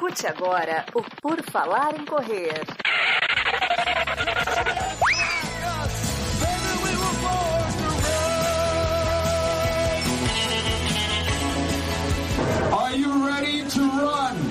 Escute agora o Por Falar em Correr. Are you ready to run?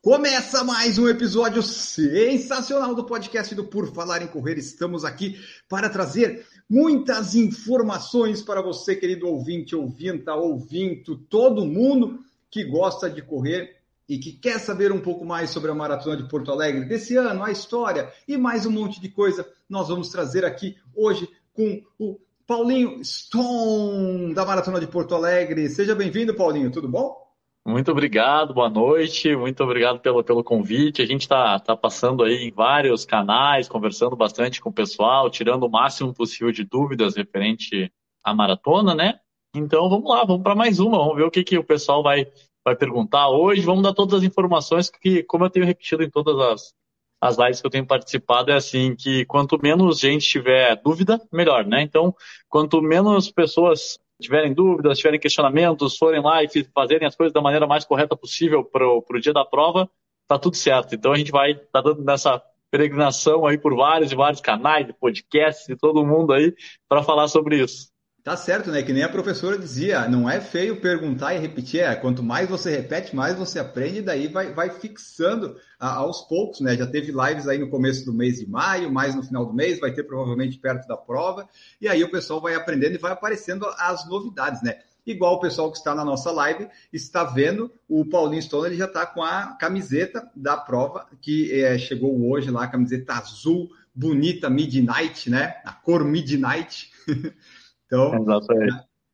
Começa mais um episódio sensacional do podcast do Por Falar em Correr. Estamos aqui para trazer muitas informações para você, querido ouvinte, ouvinta, ouvinto, todo mundo que gosta de correr e que quer saber um pouco mais sobre a Maratona de Porto Alegre desse ano, a história e mais um monte de coisa. Nós vamos trazer aqui hoje com o Paulinho Stone da Maratona de Porto Alegre. Seja bem-vindo, Paulinho, tudo bom? Muito obrigado, boa noite, muito obrigado pelo, pelo convite. A gente está tá passando aí em vários canais, conversando bastante com o pessoal, tirando o máximo possível de dúvidas referente à maratona, né? Então vamos lá, vamos para mais uma, vamos ver o que, que o pessoal vai, vai perguntar hoje. Vamos dar todas as informações que, como eu tenho repetido em todas as, as lives que eu tenho participado, é assim que quanto menos gente tiver dúvida, melhor, né? Então, quanto menos pessoas tiverem dúvidas, tiverem questionamentos, forem lá e fazerem as coisas da maneira mais correta possível para o dia da prova, tá tudo certo. Então a gente vai tá dando nessa peregrinação aí por vários e vários canais, podcasts e todo mundo aí para falar sobre isso. Tá certo, né? Que nem a professora dizia, não é feio perguntar e repetir, é, quanto mais você repete, mais você aprende, daí vai, vai fixando a, aos poucos, né? Já teve lives aí no começo do mês de maio, mais no final do mês, vai ter provavelmente perto da prova, e aí o pessoal vai aprendendo e vai aparecendo as novidades, né? Igual o pessoal que está na nossa live está vendo, o Paulinho Stone ele já está com a camiseta da prova que é, chegou hoje lá, camiseta azul, bonita, midnight, né? A cor midnight. Então,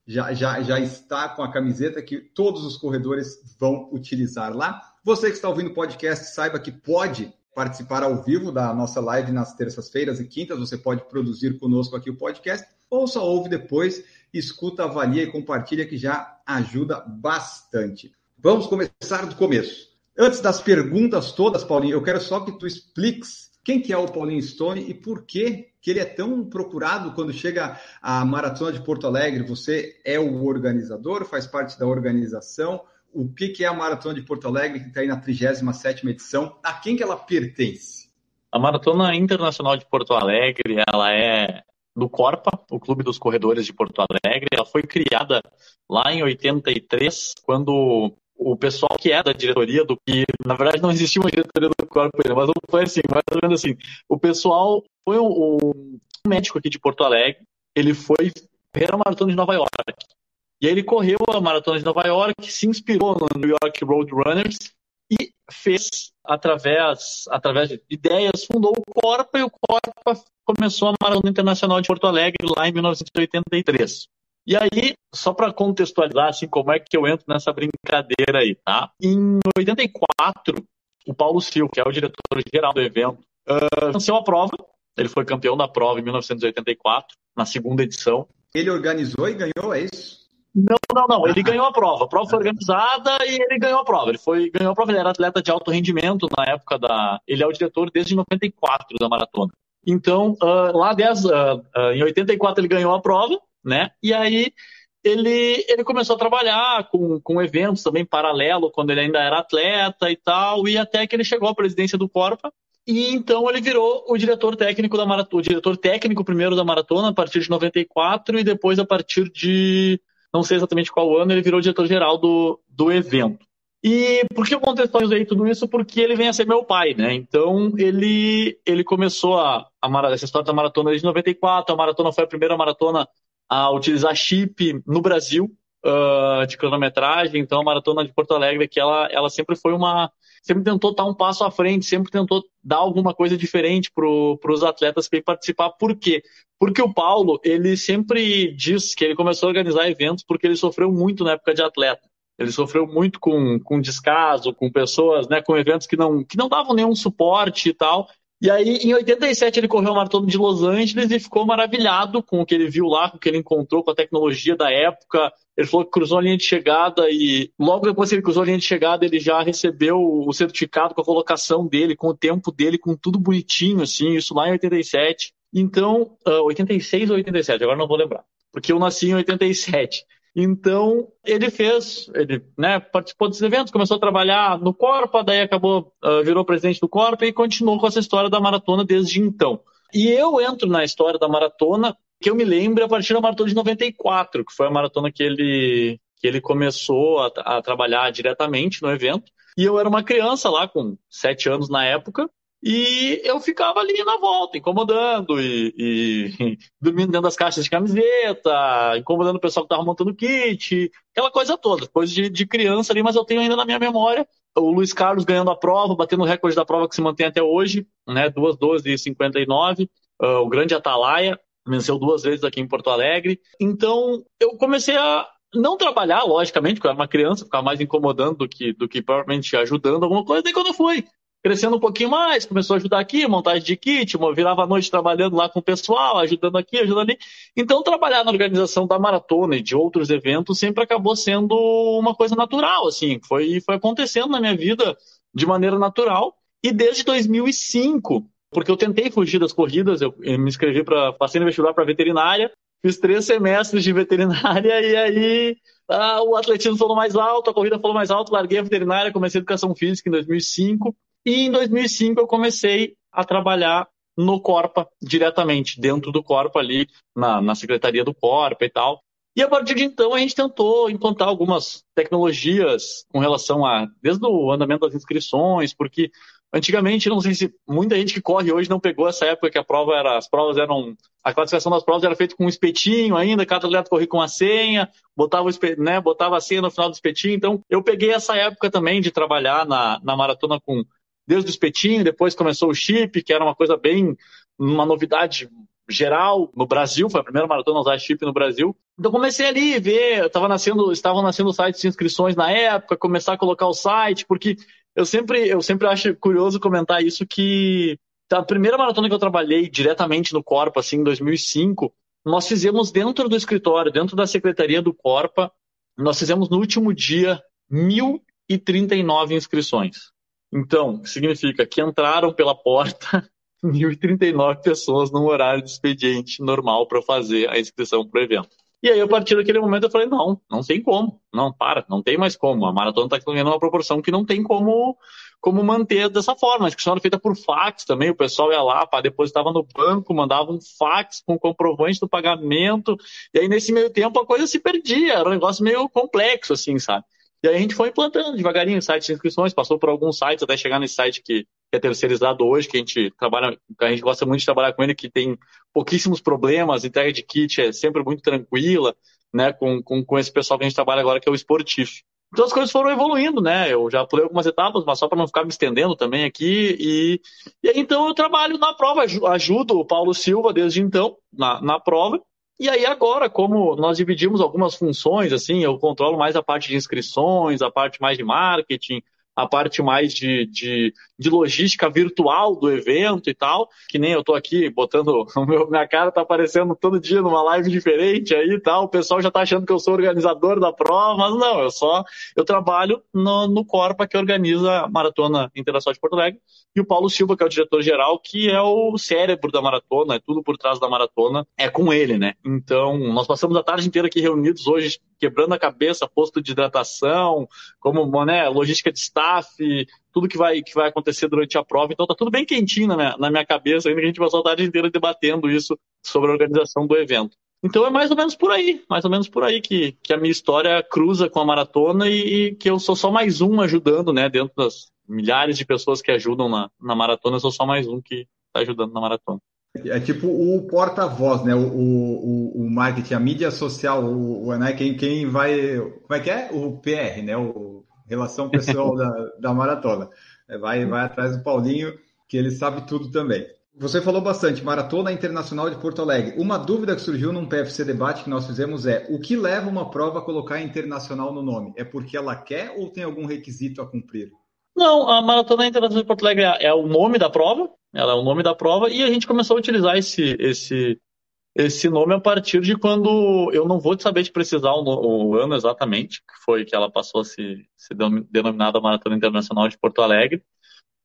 já, já, já está com a camiseta que todos os corredores vão utilizar lá. Você que está ouvindo o podcast, saiba que pode participar ao vivo da nossa live nas terças-feiras e quintas. Você pode produzir conosco aqui o podcast, ou só ouve depois, escuta, avalia e compartilha, que já ajuda bastante. Vamos começar do começo. Antes das perguntas todas, Paulinho, eu quero só que tu expliques quem que é o Paulinho Stone e por que, que ele é tão procurado quando chega a Maratona de Porto Alegre. Você é o organizador, faz parte da organização. O que, que é a Maratona de Porto Alegre, que está aí na 37ª edição? A quem que ela pertence? A Maratona Internacional de Porto Alegre, ela é do Corpa, o Clube dos Corredores de Porto Alegre. Ela foi criada lá em 83, quando o pessoal que é da diretoria do que na verdade não existia uma diretoria do corpo ainda, mas foi assim, mais ou menos assim. O pessoal foi um, um médico aqui de Porto Alegre, ele foi correr a maratona de Nova York. E aí ele correu a maratona de Nova York, se inspirou no New York Road Runners e fez através através de ideias, fundou o Corpa e o Corpa começou a Maratona Internacional de Porto Alegre lá em 1983. E aí, só para contextualizar assim, como é que eu entro nessa brincadeira aí, tá? Em 84, o Paulo Silva, que é o diretor-geral do evento, uh, venceu a prova. Ele foi campeão da prova em 1984, na segunda edição. Ele organizou e ganhou, é isso? Não, não, não. Ele ganhou a prova. A prova foi organizada e ele ganhou a prova. Ele foi, ganhou a prova. Ele era atleta de alto rendimento na época da. Ele é o diretor desde 94 da maratona. Então, uh, lá 10, uh, uh, em 84 ele ganhou a prova né? E aí ele, ele começou a trabalhar com, com eventos também paralelo, quando ele ainda era atleta e tal, e até que ele chegou à presidência do Corpa, e então ele virou o diretor técnico da maratona, o diretor técnico primeiro da maratona a partir de 94 e depois a partir de não sei exatamente qual ano ele virou diretor geral do, do evento. E por que eu contextualizei tudo isso? Porque ele vem a ser meu pai, né? Então ele ele começou a, a essa história da maratona desde 94, a maratona foi a primeira maratona a utilizar chip no Brasil uh, de cronometragem. Então, a Maratona de Porto Alegre, que ela, ela sempre foi uma. Sempre tentou estar um passo à frente, sempre tentou dar alguma coisa diferente para os atletas que participar. Por quê? Porque o Paulo, ele sempre diz que ele começou a organizar eventos porque ele sofreu muito na época de atleta. Ele sofreu muito com, com descaso, com pessoas, né, com eventos que não, que não davam nenhum suporte e tal. E aí, em 87, ele correu o maratona de Los Angeles e ficou maravilhado com o que ele viu lá, com o que ele encontrou, com a tecnologia da época. Ele falou que cruzou a linha de chegada e logo depois que ele cruzou a linha de chegada, ele já recebeu o certificado com a colocação dele, com o tempo dele, com tudo bonitinho, assim, isso lá em 87. Então, uh, 86 ou 87, agora não vou lembrar, porque eu nasci em 87. Então, ele fez, ele né, participou desses eventos, começou a trabalhar no Corpa, daí acabou, uh, virou presidente do Corpa e continuou com essa história da maratona desde então. E eu entro na história da maratona, que eu me lembro a partir da maratona de 94, que foi a maratona que ele, que ele começou a, a trabalhar diretamente no evento. E eu era uma criança lá, com sete anos na época, e eu ficava ali na volta, incomodando e, e, dormindo dentro das caixas de camiseta, incomodando o pessoal que estava montando kit, aquela coisa toda, coisa de, de, criança ali, mas eu tenho ainda na minha memória o Luiz Carlos ganhando a prova, batendo o recorde da prova que se mantém até hoje, né, 2:12 e 59, uh, o grande Atalaia, venceu duas vezes aqui em Porto Alegre. Então, eu comecei a não trabalhar, logicamente, porque eu era uma criança, ficava mais incomodando do que, do que provavelmente ajudando alguma coisa. Daí quando eu fui crescendo um pouquinho mais, começou a ajudar aqui, montagem de kit, virava a noite trabalhando lá com o pessoal, ajudando aqui, ajudando ali. Então, trabalhar na organização da maratona e de outros eventos sempre acabou sendo uma coisa natural, assim, foi, foi acontecendo na minha vida de maneira natural. E desde 2005, porque eu tentei fugir das corridas, eu me inscrevi para, passei no vestibular para veterinária, fiz três semestres de veterinária e aí ah, o atletismo falou mais alto, a corrida falou mais alto, larguei a veterinária, comecei a educação física em 2005 e em 2005 eu comecei a trabalhar no Corpa diretamente, dentro do Corpa ali, na, na secretaria do Corpa e tal. E a partir de então a gente tentou implantar algumas tecnologias com relação a, desde o andamento das inscrições, porque antigamente, não sei se muita gente que corre hoje não pegou essa época que a prova era, as provas eram, a classificação das provas era feita com um espetinho ainda, cada atleta corria com a senha, botava, né, botava a senha no final do espetinho, então eu peguei essa época também de trabalhar na, na maratona com desde o espetinho, depois começou o chip, que era uma coisa bem, uma novidade geral no Brasil, foi a primeira maratona a usar chip no Brasil. Então comecei ali a ver, tava nascendo, estavam nascendo sites de inscrições na época, começar a colocar o site, porque eu sempre, eu sempre acho curioso comentar isso que a primeira maratona que eu trabalhei diretamente no Corpa, assim, em 2005, nós fizemos dentro do escritório, dentro da secretaria do Corpa, nós fizemos no último dia 1.039 inscrições. Então, significa que entraram pela porta 1.039 pessoas num horário de expediente normal para fazer a inscrição para o evento. E aí, a partir daquele momento, eu falei: não, não tem como. Não, para, não tem mais como. A maratona está ganhando uma proporção que não tem como, como manter dessa forma. A inscrição era feita por fax também. O pessoal ia lá, pá, depositava no banco, mandava um fax com comprovante do pagamento. E aí, nesse meio tempo, a coisa se perdia. Era um negócio meio complexo, assim, sabe? E aí a gente foi implantando devagarinho sites de inscrições, passou por alguns sites até chegar nesse site que, é terceirizado hoje, que a gente trabalha, a gente gosta muito de trabalhar com ele, que tem pouquíssimos problemas, entrega de kit é sempre muito tranquila, né, com, com, com esse pessoal que a gente trabalha agora, que é o Sportif. Então as coisas foram evoluindo, né? Eu já pulei algumas etapas, mas só para não ficar me estendendo também aqui. E, e aí, então eu trabalho na prova, ajudo o Paulo Silva desde então na, na prova. E aí agora, como nós dividimos algumas funções, assim, eu controlo mais a parte de inscrições, a parte mais de marketing, a parte mais de, de, de, logística virtual do evento e tal, que nem eu tô aqui botando, meu, minha cara tá aparecendo todo dia numa live diferente aí e tal, o pessoal já tá achando que eu sou organizador da prova, mas não, eu só, eu trabalho no, no Corpa que organiza a Maratona Internacional de Porto Alegre, e o Paulo Silva, que é o diretor-geral, que é o cérebro da maratona, é tudo por trás da maratona, é com ele, né? Então, nós passamos a tarde inteira aqui reunidos hoje, quebrando a cabeça, posto de hidratação, como né, logística de staff, tudo que vai, que vai acontecer durante a prova. Então tá tudo bem quentinho na minha, na minha cabeça, ainda que a gente passou a tarde inteira debatendo isso sobre a organização do evento. Então é mais ou menos por aí, mais ou menos por aí que, que a minha história cruza com a maratona e, e que eu sou só mais um ajudando, né, dentro das milhares de pessoas que ajudam na, na maratona, eu sou só mais um que está ajudando na maratona. É tipo o porta-voz, né? O, o, o, marketing, a mídia social, o, o, né? quem, quem vai. Como é que é? O PR, né? O Relação Pessoal da, da Maratona. É, vai, vai atrás do Paulinho, que ele sabe tudo também. Você falou bastante, Maratona Internacional de Porto Alegre. Uma dúvida que surgiu num PFC debate que nós fizemos é: o que leva uma prova a colocar internacional no nome? É porque ela quer ou tem algum requisito a cumprir? Não, a Maratona Internacional de Porto Alegre é, é o nome da prova, ela é o nome da prova, e a gente começou a utilizar esse, esse, esse nome a partir de quando eu não vou saber te precisar o, o, ano exatamente, que foi que ela passou a se, se denominada Maratona Internacional de Porto Alegre,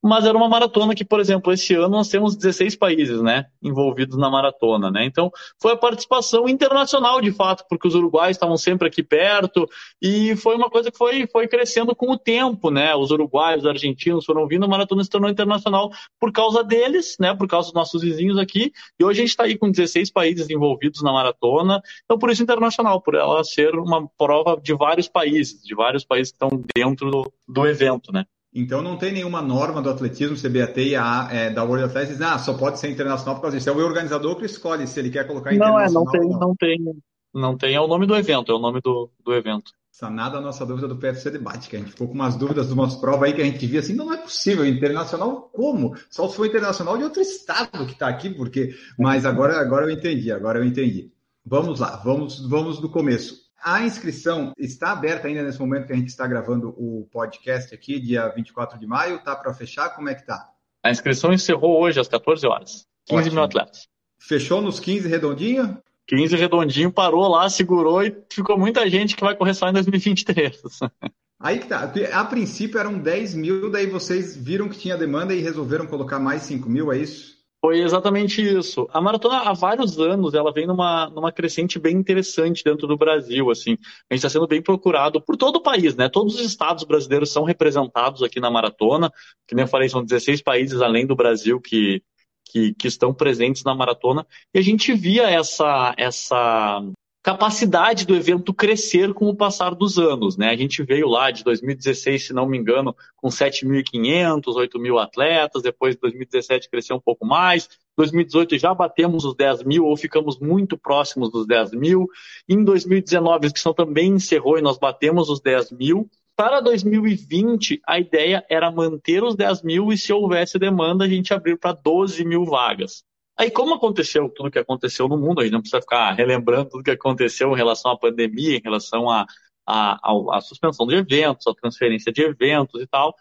mas era uma maratona que, por exemplo, esse ano nós temos 16 países, né, envolvidos na maratona, né? Então, foi a participação internacional de fato, porque os uruguaios estavam sempre aqui perto e foi uma coisa que foi, foi crescendo com o tempo, né? Os uruguaios, os argentinos foram vindo, a maratona se tornou internacional por causa deles, né, por causa dos nossos vizinhos aqui. E hoje a gente está aí com 16 países envolvidos na maratona. Então, por isso internacional, por ela ser uma prova de vários países, de vários países que estão dentro do, do evento, né? Então não tem nenhuma norma do atletismo, CBAT e a, é, da World Athletics, ah, só pode ser internacional por causa disso. É o organizador que escolhe se ele quer colocar não, internacional. Não, é, não tem, não. não tem, não tem, é o nome do evento, é o nome do, do evento. Sanada a nossa dúvida do PFC Debate, que a gente ficou com umas dúvidas de umas provas aí que a gente via assim, não é possível, internacional como? Só se for internacional de outro estado que está aqui, porque. Mas agora, agora eu entendi, agora eu entendi. Vamos lá, vamos, vamos do começo. A inscrição está aberta ainda nesse momento que a gente está gravando o podcast aqui, dia 24 de maio. Está para fechar? Como é que está? A inscrição encerrou hoje às 14 horas. 15 Ótimo. mil atletas. Fechou nos 15 redondinho? 15 redondinho, parou lá, segurou e ficou muita gente que vai correr só em 2023. Aí que tá. A princípio eram 10 mil, daí vocês viram que tinha demanda e resolveram colocar mais 5 mil, é isso? Foi exatamente isso. A maratona, há vários anos, ela vem numa, numa crescente bem interessante dentro do Brasil, assim. A gente está sendo bem procurado por todo o país, né? Todos os estados brasileiros são representados aqui na maratona. Que nem eu falei, são 16 países além do Brasil que, que, que estão presentes na maratona. E a gente via essa, essa capacidade do evento crescer com o passar dos anos. Né? A gente veio lá de 2016, se não me engano, com 7.500, 8.000 atletas, depois de 2017 cresceu um pouco mais, 2018 já batemos os 10 mil ou ficamos muito próximos dos 10 mil, em 2019 a inscrição também encerrou e nós batemos os 10 mil, para 2020, a ideia era manter os 10 mil e, se houvesse demanda, a gente abrir para 12 mil vagas. Aí, como aconteceu tudo que aconteceu no mundo, a gente não precisa ficar relembrando tudo que aconteceu em relação à pandemia, em relação à a, suspensão de eventos, a transferência de eventos e tal,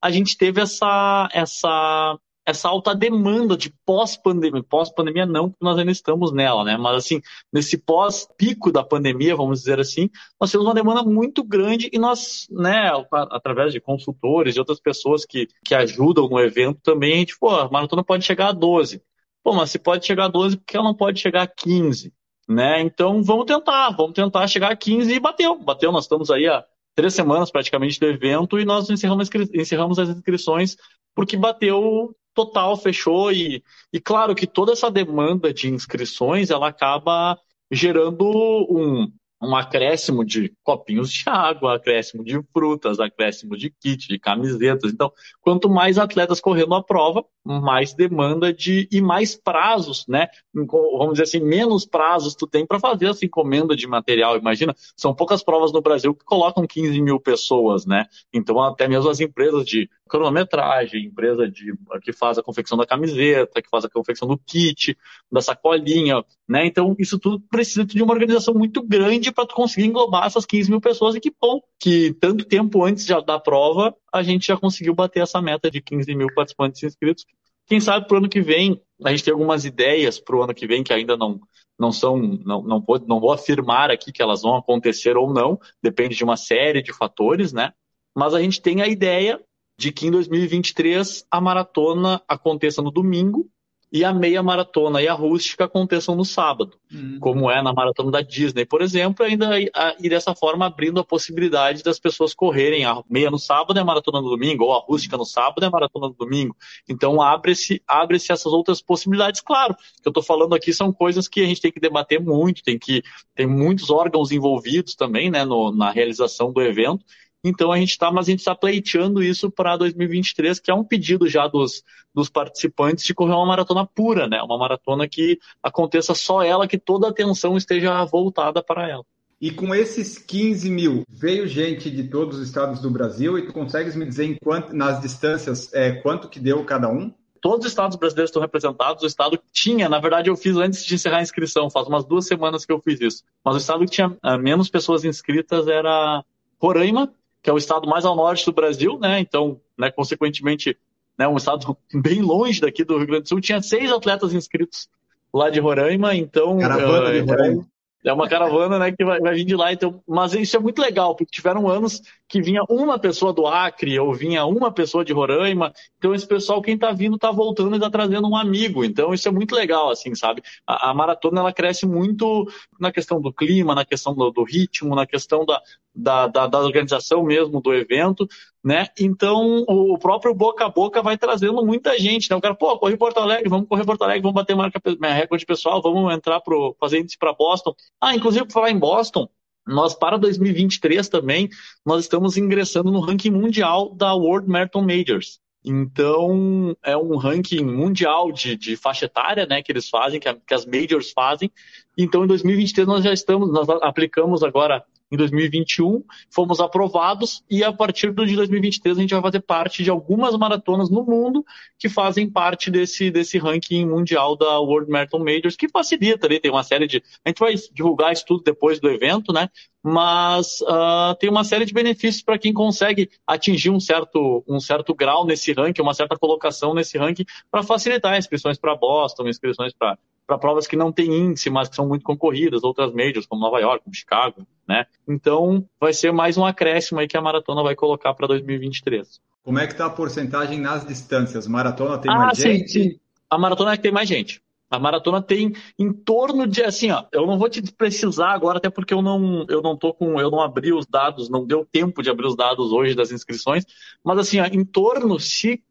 a gente teve essa, essa, essa alta demanda de pós-pandemia. Pós-pandemia não, porque nós ainda estamos nela, né? Mas assim, nesse pós-pico da pandemia, vamos dizer assim, nós temos uma demanda muito grande e nós, né, através de consultores e outras pessoas que, que ajudam no evento também, pô, a maratona pode chegar a 12. Pô, mas se pode chegar a 12, porque ela não pode chegar a 15? Né? Então vamos tentar, vamos tentar chegar a 15 e bateu. Bateu, nós estamos aí há três semanas praticamente do evento e nós encerramos, encerramos as inscrições porque bateu total, fechou e, e claro que toda essa demanda de inscrições ela acaba gerando um, um acréscimo de copinhos de água, acréscimo de frutas, acréscimo de kit, de camisetas. Então, quanto mais atletas correndo a prova, mais demanda de e mais prazos, né? Vamos dizer assim, menos prazos tu tem para fazer essa encomenda de material. Imagina, são poucas provas no Brasil que colocam 15 mil pessoas, né? Então, até mesmo as empresas de cronometragem, empresa de, que faz a confecção da camiseta, que faz a confecção do kit, da sacolinha, né? Então, isso tudo precisa de uma organização muito grande para tu conseguir englobar essas 15 mil pessoas e que bom que tanto tempo antes da prova a gente já conseguiu bater essa meta de 15 mil participantes inscritos. Quem sabe para o ano que vem a gente tem algumas ideias para o ano que vem que ainda não não são não, não, vou, não vou afirmar aqui que elas vão acontecer ou não, depende de uma série de fatores, né? Mas a gente tem a ideia de que em 2023 a maratona aconteça no domingo e a meia maratona e a rústica aconteçam no sábado, uhum. como é na maratona da Disney, por exemplo, ainda e dessa forma abrindo a possibilidade das pessoas correrem a meia no sábado e a maratona no domingo, ou a rústica no sábado e a maratona no domingo. Então abre-se abre essas outras possibilidades. Claro, o que eu estou falando aqui são coisas que a gente tem que debater muito, tem que tem muitos órgãos envolvidos também, né, no, na realização do evento. Então a gente está, mas a gente está pleiteando isso para 2023, que é um pedido já dos, dos participantes de correr uma maratona pura, né? Uma maratona que aconteça só ela, que toda a atenção esteja voltada para ela. E com esses 15 mil, veio gente de todos os estados do Brasil e tu consegues me dizer em quanto, nas distâncias é, quanto que deu cada um? Todos os estados brasileiros estão representados. O estado que tinha, na verdade, eu fiz antes de encerrar a inscrição, faz umas duas semanas que eu fiz isso. Mas o estado que tinha uh, menos pessoas inscritas era Roraima, que é o estado mais ao norte do Brasil, né? Então, né, consequentemente, né, um estado bem longe daqui do Rio Grande do Sul, tinha seis atletas inscritos lá de Roraima, então caravana de é, Roraima. É, é uma caravana, né, que vai, vai vir de lá. Então, mas isso é muito legal, porque tiveram anos que vinha uma pessoa do Acre ou vinha uma pessoa de Roraima. Então, esse pessoal, quem está vindo, está voltando e está trazendo um amigo. Então, isso é muito legal, assim, sabe? A, a, maratona, ela cresce muito na questão do clima, na questão do, do ritmo, na questão da, da, da, da, organização mesmo do evento, né? Então, o próprio boca a boca vai trazendo muita gente, né? O cara, pô, corri Porto Alegre, vamos correr Porto Alegre, vamos bater marca, recorde pessoal, vamos entrar para fazer índice para Boston. Ah, inclusive, para falar em Boston, nós, para 2023 também, nós estamos ingressando no ranking mundial da World Marathon Majors. Então, é um ranking mundial de, de faixa etária, né, que eles fazem, que, a, que as majors fazem. Então, em 2023 nós já estamos, nós aplicamos agora em 2021, fomos aprovados e a partir de 2023 a gente vai fazer parte de algumas maratonas no mundo que fazem parte desse, desse ranking mundial da World Marathon Majors, que facilita ali, tem uma série de... A gente vai divulgar isso tudo depois do evento, né? Mas uh, tem uma série de benefícios para quem consegue atingir um certo, um certo grau nesse ranking, uma certa colocação nesse ranking, para facilitar inscrições para Boston, inscrições para para provas que não têm índice, mas que são muito concorridas, outras majors, como Nova York, como Chicago, né? Então, vai ser mais um acréscimo aí que a maratona vai colocar para 2023. Como é que está a porcentagem nas distâncias? Maratona tem ah, mais sim, gente? Sim. A maratona é que tem mais gente. A maratona tem em torno de assim, ó, eu não vou te precisar agora, até porque eu não, eu não tô com, eu não abri os dados, não deu tempo de abrir os dados hoje das inscrições, mas assim, ó, em torno, se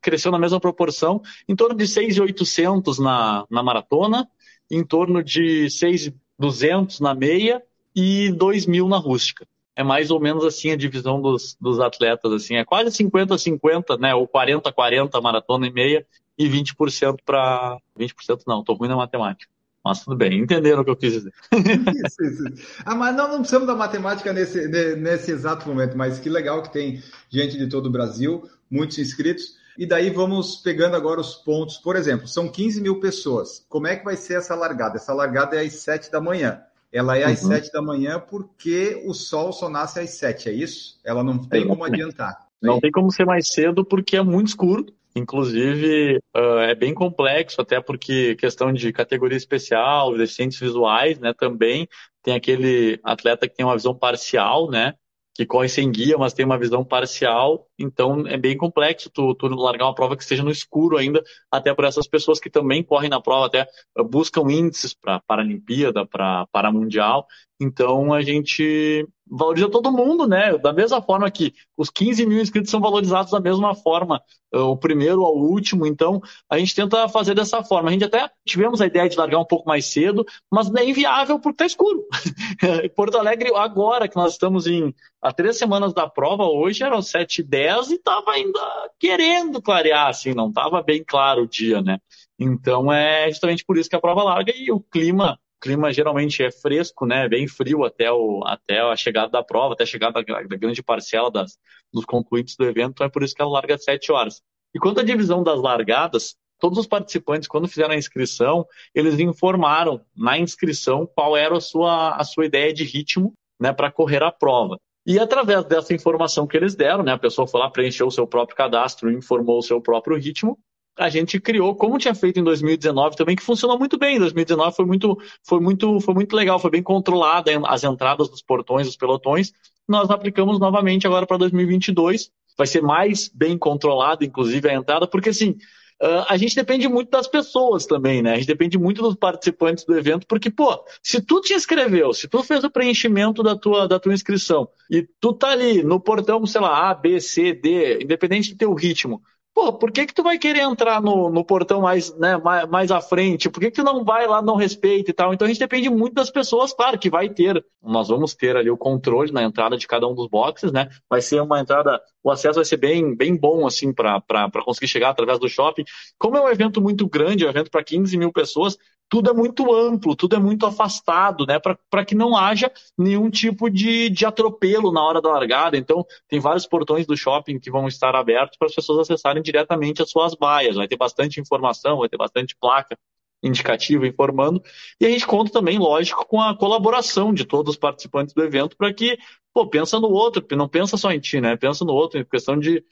cresceu na mesma proporção, em torno de 6,800 na, na maratona, em torno de 6,200 na meia e 2 mil na rústica. É mais ou menos assim a divisão dos, dos atletas, assim, é quase 50-50, né, ou 40-40 maratona e meia e 20% para 20% não, estou ruim na matemática. Mas tudo bem, entenderam o que eu quis dizer. isso, isso. Ah, mas não, não precisamos da matemática nesse, nesse exato momento, mas que legal que tem gente de todo o Brasil muitos inscritos. E daí vamos pegando agora os pontos. Por exemplo, são 15 mil pessoas. Como é que vai ser essa largada? Essa largada é às 7 da manhã. Ela é às uhum. 7 da manhã porque o sol só nasce às 7, é isso? Ela não tem como adiantar. Não tem como ser mais cedo porque é muito escuro. Inclusive, uh, é bem complexo, até porque questão de categoria especial, deficientes visuais, né, também tem aquele atleta que tem uma visão parcial, né, que corre sem guia, mas tem uma visão parcial, então é bem complexo tu, tu largar uma prova que esteja no escuro ainda, até para essas pessoas que também correm na prova, até buscam índices para Paralimpíada, para Paramundial, então a gente valoriza todo mundo, né? Da mesma forma que os 15 mil inscritos são valorizados da mesma forma, eh, o primeiro ao último. Então a gente tenta fazer dessa forma. A gente até tivemos a ideia de largar um pouco mais cedo, mas é inviável porque está escuro. Porto Alegre, agora que nós estamos em há três semanas da prova, hoje eram 7h10 e estava ainda querendo clarear, assim, não estava bem claro o dia, né? Então é justamente por isso que a prova larga e o clima clima geralmente é fresco, né, bem frio até, o, até a chegada da prova, até a chegada da, da grande parcela das, dos concluintes do evento, então é por isso que ela larga às 7 horas. E quanto à divisão das largadas, todos os participantes, quando fizeram a inscrição, eles informaram na inscrição qual era a sua, a sua ideia de ritmo né, para correr a prova. E através dessa informação que eles deram, né, a pessoa foi lá, preencheu o seu próprio cadastro, informou o seu próprio ritmo, a gente criou, como tinha feito em 2019 também, que funcionou muito bem. Em 2019 foi muito, foi muito, foi muito legal, foi bem controlada as entradas dos portões, dos pelotões. Nós aplicamos novamente agora para 2022. Vai ser mais bem controlada, inclusive, a entrada, porque assim, a gente depende muito das pessoas também, né? A gente depende muito dos participantes do evento, porque, pô, se tu te inscreveu, se tu fez o preenchimento da tua, da tua inscrição e tu tá ali no portão, sei lá, A, B, C, D, independente do teu ritmo, Pô, por que que tu vai querer entrar no, no portão mais, né, mais, mais à frente? Por que que tu não vai lá, não respeita e tal? Então a gente depende muito das pessoas, claro que vai ter, nós vamos ter ali o controle na entrada de cada um dos boxes, né? Vai ser uma entrada, o acesso vai ser bem, bem bom, assim, para conseguir chegar através do shopping. Como é um evento muito grande, é um evento para 15 mil pessoas, tudo é muito amplo, tudo é muito afastado, né? Para que não haja nenhum tipo de, de atropelo na hora da largada. Então, tem vários portões do shopping que vão estar abertos para as pessoas acessarem diretamente as suas baias. Vai ter bastante informação, vai ter bastante placa indicativa informando. E a gente conta também, lógico, com a colaboração de todos os participantes do evento para que, pô, pensa no outro, não pensa só em ti, né? Pensa no outro, em questão de,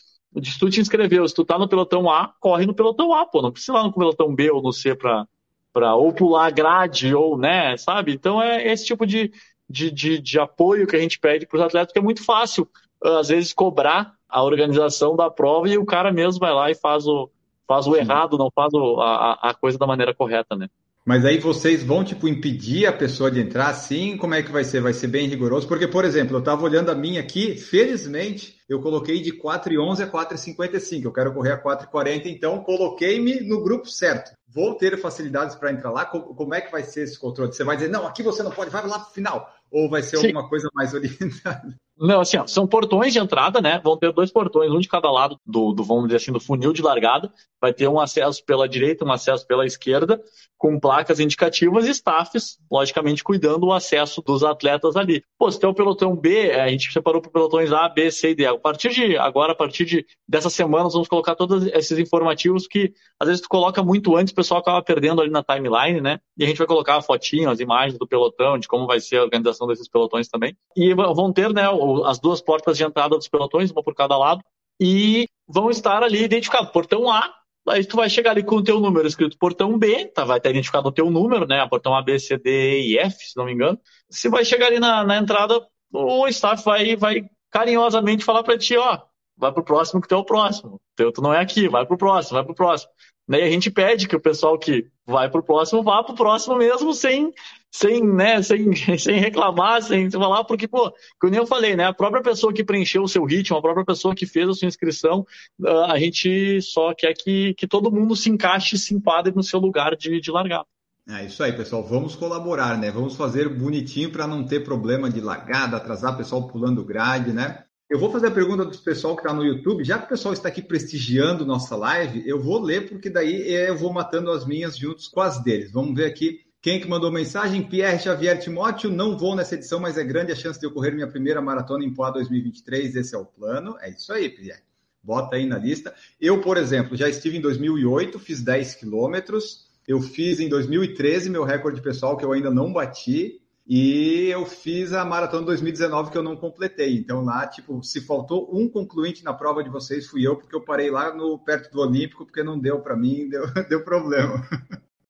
se tu te inscreveu, se tu tá no pelotão A, corre no pelotão A, pô, não precisa ir lá no pelotão B ou no C para para ou pular grade ou, né, sabe? Então é esse tipo de, de, de, de apoio que a gente pede para os atletas, que é muito fácil às vezes, cobrar a organização da prova e o cara mesmo vai lá e faz o, faz o errado, não faz o, a, a coisa da maneira correta, né? Mas aí vocês vão, tipo, impedir a pessoa de entrar assim? Como é que vai ser? Vai ser bem rigoroso? Porque, por exemplo, eu estava olhando a minha aqui, felizmente, eu coloquei de 4,11 a 4,55. Eu quero correr a 4,40, então coloquei-me no grupo certo. Vou ter facilidades para entrar lá? Como é que vai ser esse controle? Você vai dizer, não, aqui você não pode, vai lá para o final. Ou vai ser Sim. alguma coisa mais orientada? Não, assim, ó, são portões de entrada, né? Vão ter dois portões, um de cada lado do, do, vamos dizer assim, do funil de largada. Vai ter um acesso pela direita, um acesso pela esquerda, com placas indicativas e staffs, logicamente, cuidando o acesso dos atletas ali. Pô, se tem o pelotão B, a gente separou para pelotões A, B, C e D. A partir de agora, a partir de dessa semana, nós vamos colocar todos esses informativos que às vezes tu coloca muito antes, o pessoal acaba perdendo ali na timeline, né? E a gente vai colocar a fotinho, as imagens do pelotão, de como vai ser a organização desses pelotões também. E vão ter, né, as duas portas de entrada dos pelotões, uma por cada lado, e vão estar ali identificados. Portão A, aí tu vai chegar ali com o teu número escrito portão B, tá, vai estar identificado o teu número, né? Portão A, B, C, D e F, se não me engano. Se vai chegar ali na, na entrada, o staff vai, vai carinhosamente falar para ti, ó, vai pro próximo que tu é o próximo. Teu, tu não é aqui, vai pro próximo, vai pro próximo. Né? E a gente pede que o pessoal que vai para o próximo vá para o próximo mesmo sem, sem, né, sem, sem reclamar, sem falar, porque, pô, como eu falei, né, a própria pessoa que preencheu o seu ritmo, a própria pessoa que fez a sua inscrição, ah, a gente só quer que, que todo mundo se encaixe e se enquadre no seu lugar de, de largada. É isso aí, pessoal. Vamos colaborar, né? Vamos fazer bonitinho para não ter problema de largada, atrasar pessoal pulando grade, né? Eu vou fazer a pergunta do pessoal que está no YouTube. Já que o pessoal está aqui prestigiando nossa live, eu vou ler, porque daí eu vou matando as minhas juntos com as deles. Vamos ver aqui quem que mandou mensagem. Pierre Xavier Timóteo, não vou nessa edição, mas é grande a chance de ocorrer minha primeira maratona em Poá 2023. Esse é o plano. É isso aí, Pierre. Bota aí na lista. Eu, por exemplo, já estive em 2008, fiz 10 quilômetros. Eu fiz em 2013 meu recorde pessoal, que eu ainda não bati. E eu fiz a maratona 2019 que eu não completei. Então lá, tipo, se faltou um concluinte na prova de vocês, fui eu, porque eu parei lá no perto do Olímpico, porque não deu para mim, deu, deu problema.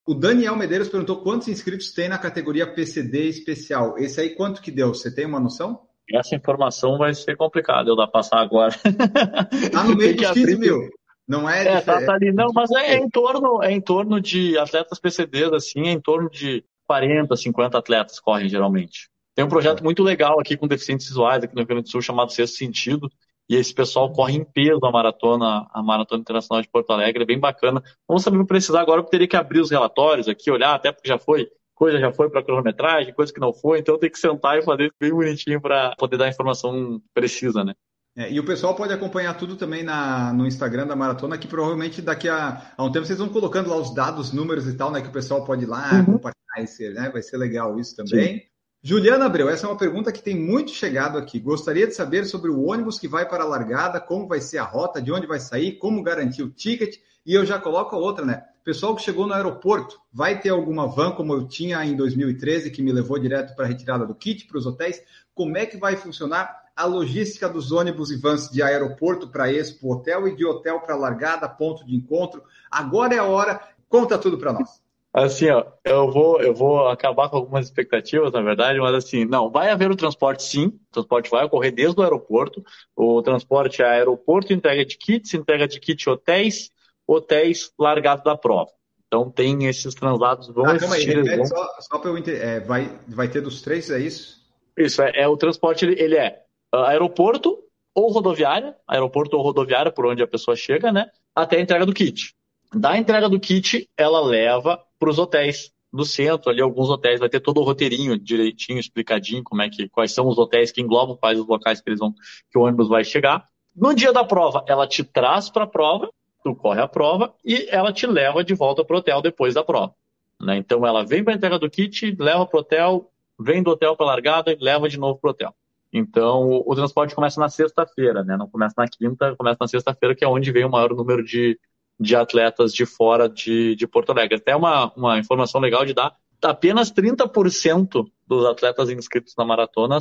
O Daniel Medeiros perguntou quantos inscritos tem na categoria PCD especial. Esse aí quanto que deu? Você tem uma noção? Essa informação vai ser complicada eu dar passar agora. Tá no meio dos 15 mil. Não é, é tá, tá, ali, não, mas é, é, em torno, é em torno de atletas PCDs, assim, é em torno de 40, 50 atletas correm geralmente. Tem um projeto muito legal aqui com deficientes visuais aqui no Rio Grande do Sul chamado Sexto Sentido, e esse pessoal corre em peso a maratona, a Maratona Internacional de Porto Alegre, é bem bacana. Vamos saber precisar agora, eu teria que abrir os relatórios aqui, olhar, até porque já foi, coisa já foi para cronometragem, coisa que não foi, então tem que sentar e fazer bem bonitinho para poder dar a informação precisa, né? É, e o pessoal pode acompanhar tudo também na, no Instagram da Maratona, que provavelmente daqui a, a, um tempo vocês vão colocando lá os dados, números e tal, né? Que o pessoal pode ir lá uhum. compartilhar né? Vai ser legal isso também. Sim. Juliana Abreu, essa é uma pergunta que tem muito chegado aqui. Gostaria de saber sobre o ônibus que vai para a largada, como vai ser a rota, de onde vai sair, como garantir o ticket. E eu já coloco a outra, né? Pessoal que chegou no aeroporto, vai ter alguma van como eu tinha em 2013, que me levou direto para a retirada do kit para os hotéis? Como é que vai funcionar? a logística dos ônibus e vans de aeroporto para Expo Hotel e de hotel para largada, ponto de encontro. Agora é a hora, conta tudo para nós. Assim, ó, eu vou, eu vou acabar com algumas expectativas, na verdade, mas assim, não, vai haver o transporte sim, o transporte vai ocorrer desde o aeroporto, o transporte é aeroporto, entrega de kits, entrega de kit hotéis, hotéis largado da prova. Então tem esses translados vão ah, existir. Aí, vão... só, só para eu entender, é, vai, vai ter dos três, é isso? Isso, é, é o transporte, ele é ah, aeroporto ou rodoviária, aeroporto ou rodoviária, por onde a pessoa chega, né? Até a entrega do kit. Da entrega do kit, ela leva para os hotéis do centro, ali alguns hotéis, vai ter todo o roteirinho direitinho, explicadinho, como é que, quais são os hotéis que englobam, quais os locais que eles vão, que o ônibus vai chegar. No dia da prova, ela te traz para a prova, tu corre a prova e ela te leva de volta para o hotel depois da prova. Né? Então ela vem para a entrega do kit, leva para o hotel, vem do hotel para a largada e leva de novo para o hotel. Então, o transporte começa na sexta-feira, né? Não começa na quinta, começa na sexta-feira, que é onde vem o maior número de, de atletas de fora de, de Porto Alegre. Até uma, uma informação legal de dar, apenas 30% dos atletas inscritos na maratona,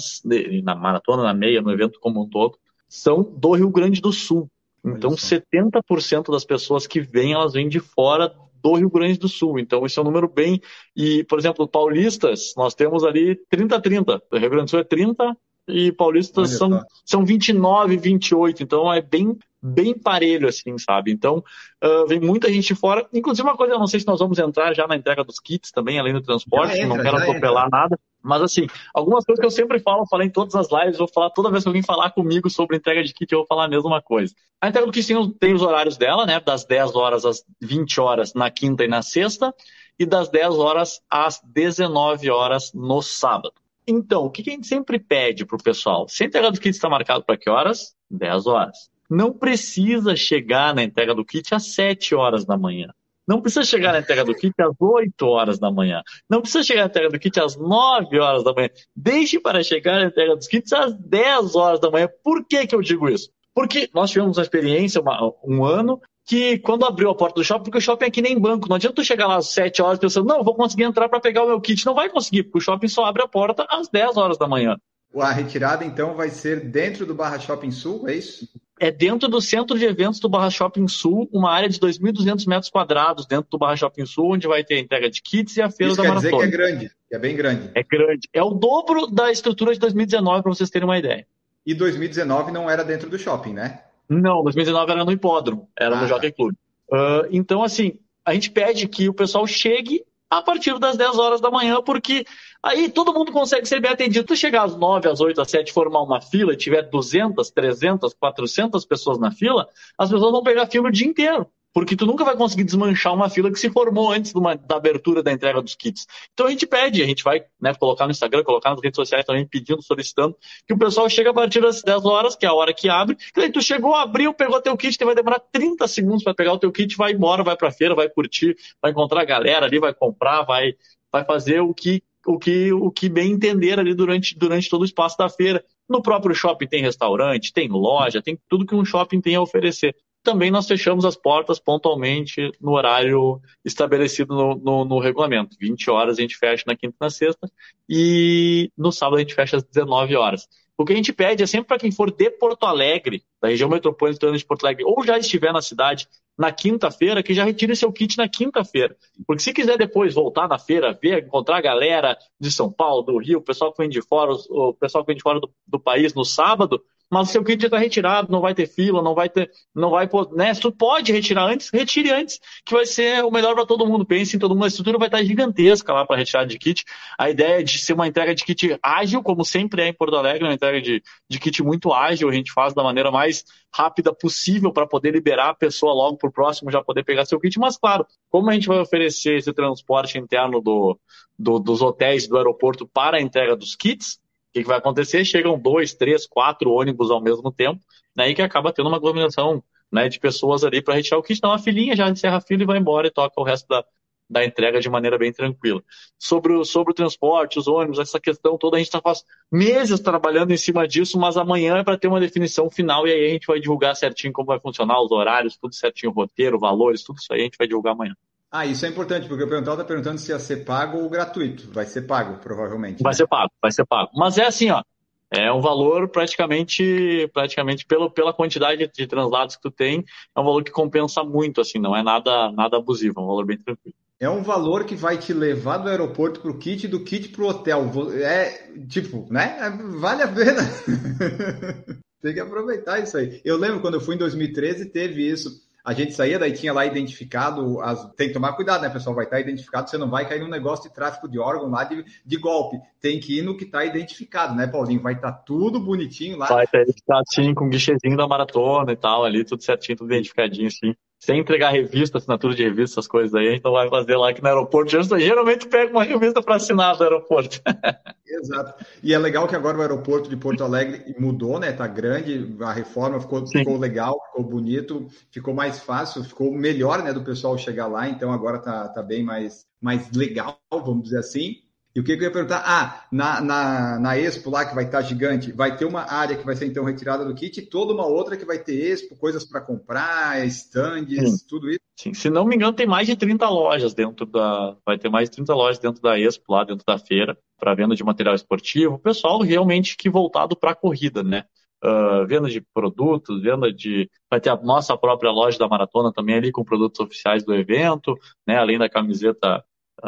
na maratona, na meia, no evento como um todo, são do Rio Grande do Sul. Então, 70% das pessoas que vêm, elas vêm de fora do Rio Grande do Sul. Então, isso é um número bem. E, por exemplo, paulistas, nós temos ali 30-30. O Rio Grande do Sul é 30, e paulistas são, são 29, 28, então é bem bem parelho, assim, sabe? Então, uh, vem muita gente fora. Inclusive, uma coisa, eu não sei se nós vamos entrar já na entrega dos kits também, além do transporte, entra, não quero atropelar entra. nada. Mas, assim, algumas coisas que eu sempre falo, falei em todas as lives, vou falar toda vez que alguém falar comigo sobre entrega de kit, eu vou falar a mesma coisa. A entrega do kit tem, tem os horários dela, né? Das 10 horas às 20 horas na quinta e na sexta, e das 10 horas às 19 horas no sábado. Então, o que a gente sempre pede para o pessoal? Se a entrega do kit está marcado para que horas? 10 horas. Não precisa chegar na entrega do kit às 7 horas da manhã. Não precisa chegar na entrega do kit às 8 horas da manhã. Não precisa chegar na entrega do kit às 9 horas da manhã. Deixe para chegar na entrega dos kits às 10 horas da manhã. Por que, que eu digo isso? Porque nós tivemos uma experiência, uma, um ano, que quando abriu a porta do shopping, porque o shopping é que nem banco, não adianta tu chegar lá às 7 horas pensando, não, vou conseguir entrar para pegar o meu kit. Não vai conseguir, porque o shopping só abre a porta às 10 horas da manhã. A retirada, então, vai ser dentro do Barra Shopping Sul, é isso? É dentro do centro de eventos do Barra Shopping Sul, uma área de 2.200 metros quadrados dentro do Barra Shopping Sul, onde vai ter a entrega de kits e a feira isso da quer maratona. Dizer que é grande, é bem grande. É grande. É o dobro da estrutura de 2019, para vocês terem uma ideia. E 2019 não era dentro do shopping, né? Não, 2019 era no hipódromo, era ah, no Jockey Club. Uh, então, assim, a gente pede que o pessoal chegue a partir das 10 horas da manhã, porque aí todo mundo consegue ser bem atendido. Tu chegar às 9, às 8, às 7, formar uma fila e tiver 200, 300, 400 pessoas na fila, as pessoas vão pegar fila o dia inteiro porque tu nunca vai conseguir desmanchar uma fila que se formou antes uma, da abertura da entrega dos kits. Então a gente pede, a gente vai né, colocar no Instagram, colocar nas redes sociais também, pedindo, solicitando, que o pessoal chegue a partir das 10 horas, que é a hora que abre, que aí tu chegou, abriu, pegou teu kit, vai demorar 30 segundos para pegar o teu kit, vai embora, vai pra feira, vai curtir, vai encontrar a galera ali, vai comprar, vai, vai fazer o que o que, o que bem entender ali durante, durante todo o espaço da feira. No próprio shopping tem restaurante, tem loja, tem tudo que um shopping tem a oferecer também nós fechamos as portas pontualmente no horário estabelecido no, no, no, regulamento. 20 horas a gente fecha na quinta e na sexta, e no sábado a gente fecha às 19 horas. O que a gente pede é sempre para quem for de Porto Alegre, da região metropolitana de Porto Alegre, ou já estiver na cidade na quinta-feira, que já retire seu kit na quinta-feira. Porque se quiser depois voltar na feira, ver, encontrar a galera de São Paulo, do Rio, o pessoal que vem de fora, o pessoal que vem de fora do, do país no sábado, mas o seu kit já está retirado, não vai ter fila, não vai ter, não vai, né? Se tu pode retirar antes, retire antes, que vai ser o melhor para todo mundo. Pense em todo mundo, a estrutura vai estar gigantesca lá para retirar de kit. A ideia é de ser uma entrega de kit ágil, como sempre é em Porto Alegre, uma entrega de, de kit muito ágil, a gente faz da maneira mais rápida possível para poder liberar a pessoa logo para o próximo já poder pegar seu kit. Mas, claro, como a gente vai oferecer esse transporte interno do, do, dos hotéis do aeroporto para a entrega dos kits, que, que vai acontecer? Chegam dois, três, quatro ônibus ao mesmo tempo, né, e que acaba tendo uma aglomeração né, de pessoas ali para retirar o kit. Então a filhinha já encerra a fila e vai embora e toca o resto da, da entrega de maneira bem tranquila. Sobre o, sobre o transporte, os ônibus, essa questão toda, a gente está faz meses trabalhando em cima disso, mas amanhã é para ter uma definição final e aí a gente vai divulgar certinho como vai funcionar, os horários, tudo certinho, o roteiro, valores, tudo isso aí a gente vai divulgar amanhã. Ah, isso é importante, porque o Perguntal está perguntando se ia ser pago ou gratuito. Vai ser pago, provavelmente. Vai né? ser pago, vai ser pago. Mas é assim, ó. É um valor praticamente, praticamente pelo, pela quantidade de translados que tu tem, é um valor que compensa muito, assim, não é nada, nada abusivo, é um valor bem tranquilo. É um valor que vai te levar do aeroporto para o kit, do kit para o hotel. É tipo, né? É, vale a pena. tem que aproveitar isso aí. Eu lembro quando eu fui em 2013, teve isso a gente saía, daí tinha lá identificado, as... tem que tomar cuidado, né, pessoal? Vai estar identificado, você não vai cair num negócio de tráfico de órgão lá de, de golpe. Tem que ir no que está identificado, né, Paulinho? Vai estar tá tudo bonitinho lá. Vai estar tá sim, com o guichezinho da maratona e tal, ali, tudo certinho, tudo identificadinho, sim sem entregar revista, assinatura de revista, essas coisas aí, a gente não vai fazer lá aqui no aeroporto. Geralmente pega uma revista para assinar do aeroporto. Exato. E é legal que agora o aeroporto de Porto Alegre mudou, né? Tá grande, a reforma ficou, ficou legal, ficou bonito, ficou mais fácil, ficou melhor, né, do pessoal chegar lá, então agora tá, tá bem mais, mais legal, vamos dizer assim. E o que eu ia perguntar? Ah, na, na, na Expo lá, que vai estar gigante, vai ter uma área que vai ser então retirada do kit e toda uma outra que vai ter Expo, coisas para comprar, estandes, tudo isso? Sim, se não me engano, tem mais de 30 lojas dentro da. Vai ter mais de 30 lojas dentro da Expo, lá dentro da feira, para venda de material esportivo. Pessoal realmente que voltado para a corrida, né? Uh, venda de produtos, venda de. Vai ter a nossa própria loja da maratona também ali com produtos oficiais do evento, né? Além da camiseta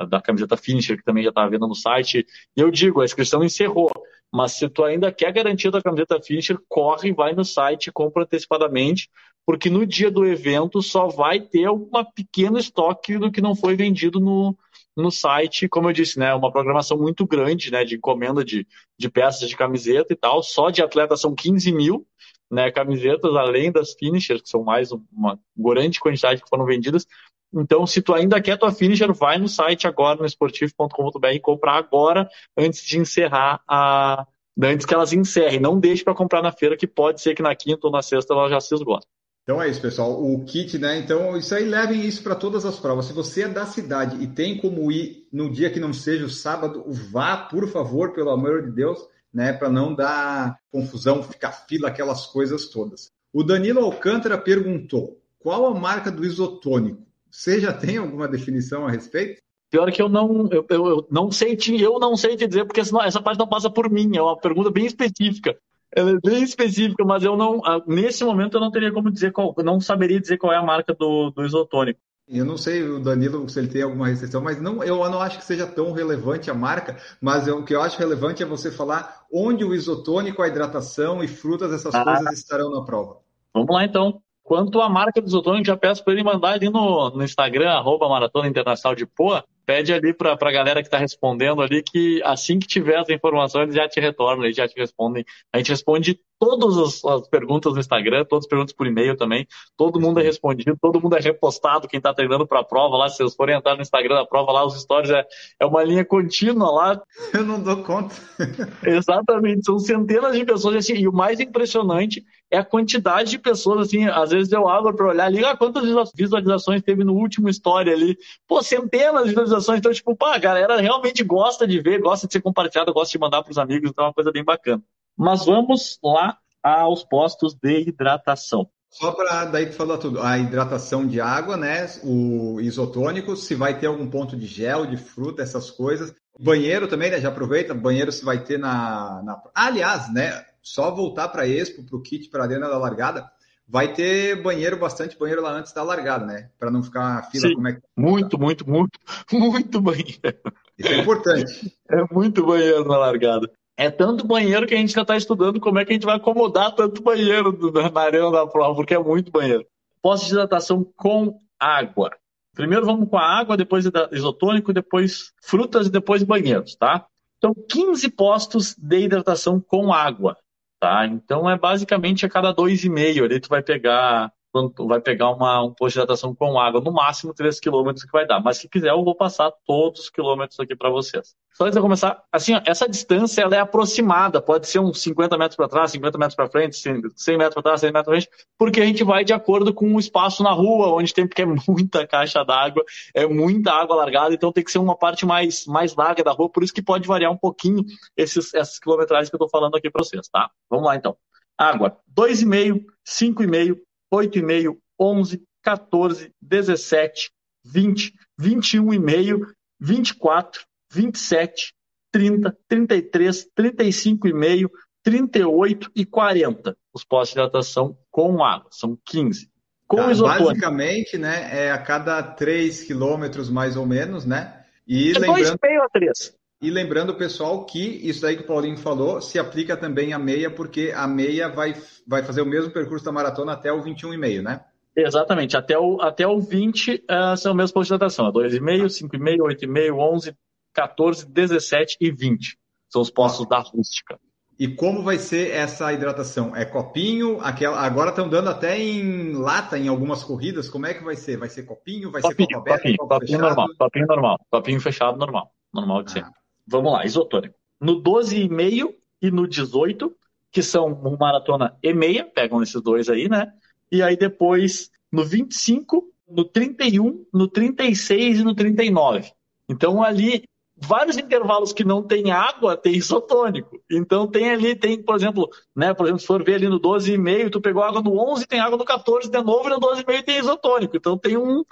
da camiseta Finisher, que também já estava vendo no site. E eu digo, a inscrição encerrou. Mas se tu ainda quer garantir a camiseta Finisher, corre, vai no site, compra antecipadamente, porque no dia do evento só vai ter um pequeno estoque do que não foi vendido no, no site, como eu disse, né, uma programação muito grande, né, de encomenda de, de peças de camiseta e tal, só de atleta são 15 mil, né, camisetas, além das finishers, que são mais uma grande quantidade que foram vendidas, então, se tu ainda quer tua finisher, vai no site agora, no esportivo.com.br e comprar agora, antes de encerrar a. Antes que elas encerrem. Não deixe para comprar na feira, que pode ser que na quinta ou na sexta ela já se esgote. Então é isso, pessoal. O kit, né? Então, isso aí levem isso para todas as provas. Se você é da cidade e tem como ir no dia que não seja o sábado, vá, por favor, pelo amor de Deus, né? Para não dar confusão, ficar fila, aquelas coisas todas. O Danilo Alcântara perguntou: qual a marca do isotônico? Você já tem alguma definição a respeito? Pior que eu não, eu, eu, eu, não sei te, eu não sei te dizer, porque essa parte não passa por mim, é uma pergunta bem específica. Ela é bem específica, mas eu não, nesse momento eu não teria como dizer qual, não saberia dizer qual é a marca do, do isotônico. Eu não sei, o Danilo, se ele tem alguma restrição, mas não, eu não acho que seja tão relevante a marca, mas eu, o que eu acho relevante é você falar onde o isotônico, a hidratação e frutas, essas ah. coisas estarão na prova. Vamos lá então. Quanto à marca do isotônico, já peço para ele mandar ali no, no Instagram, arroba Maratona Internacional de Poa, pede ali para a galera que está respondendo ali que assim que tiver as informações, eles já te retornam, eles já te respondem. A gente responde todas as, as perguntas no Instagram, todas as perguntas por e-mail também. Todo mundo é respondido, todo mundo é repostado. Quem está treinando para a prova lá, se vocês forem entrar no Instagram da prova lá, os stories é, é uma linha contínua lá. Eu não dou conta. Exatamente, são centenas de pessoas assim, e o mais impressionante é a quantidade de pessoas assim. Às vezes eu abro para olhar ali, ah, quantas visualizações teve no último story ali? Pô, centenas de visualizações então, tipo, pá, a galera realmente gosta de ver, gosta de ser compartilhada, gosta de mandar para os amigos, então é uma coisa bem bacana. Mas vamos lá aos postos de hidratação. Só para daí tu falou tudo, a hidratação de água, né? O isotônico, se vai ter algum ponto de gel, de fruta, essas coisas. Banheiro também, né? Já aproveita, banheiro se vai ter na. na... aliás, né? Só voltar para Expo, para o kit para dentro da largada vai ter banheiro, bastante banheiro lá antes da largada, né? Para não ficar fila Sim, como é que... Muito, muito, muito, muito banheiro. Isso é importante. É muito banheiro na largada. É tanto banheiro que a gente já está estudando como é que a gente vai acomodar tanto banheiro na arena da prova, porque é muito banheiro. Posto de hidratação com água. Primeiro vamos com a água, depois isotônico, depois frutas e depois banheiros, tá? Então, 15 postos de hidratação com água. Tá? Então é basicamente a cada dois e meio ali tu vai pegar vai pegar uma, um posto de hidratação com água, no máximo 3 quilômetros que vai dar. Mas se quiser, eu vou passar todos os quilômetros aqui para vocês. Só antes de começar, assim, ó, essa distância ela é aproximada, pode ser uns 50 metros para trás, 50 metros para frente, 100 metros para trás, 100 metros para frente, porque a gente vai de acordo com o espaço na rua, onde tem, porque é muita caixa d'água, é muita água largada, então tem que ser uma parte mais, mais larga da rua, por isso que pode variar um pouquinho esses, essas quilometragens que eu estou falando aqui para vocês, tá? Vamos lá então. Água, 2,5, 5,5, 8,5, 11, 14, 17, 20, 21,5, 24, 27, 30, 33, 35,5, 38 e 40. Os postos de hidratação com água, são 15. Com tá, Basicamente, né, é a cada 3 quilômetros mais ou menos, né? E é lembrando... 2,5 a 3. E lembrando, pessoal, que isso aí que o Paulinho falou se aplica também à meia, porque a meia vai, vai fazer o mesmo percurso da maratona até o 21,5, né? Exatamente, até o, até o 20 uh, são o mesmo pontos de hidratação, 2,5, 5,5, 8,5, 11, 14, 17 e 20. São os postos da rústica. E como vai ser essa hidratação? É copinho? Aquela, agora estão dando até em lata em algumas corridas. Como é que vai ser? Vai ser copinho? Vai copinho, ser copo aberto? Copinho, copo copinho normal. Copinho normal. Copinho fechado normal. Normal de ah. ser. Vamos lá, isotônico. No 12,5 e no 18, que são maratona e meia, pegam esses dois aí, né? E aí depois no 25, no 31, no 36 e no 39. Então ali vários intervalos que não tem água tem isotônico. Então tem ali, tem, por exemplo, né, por exemplo, se for ver ali no 12,5, tu pegou água no 11, tem água no 14 de novo e no 12,5 tem isotônico. Então tem um,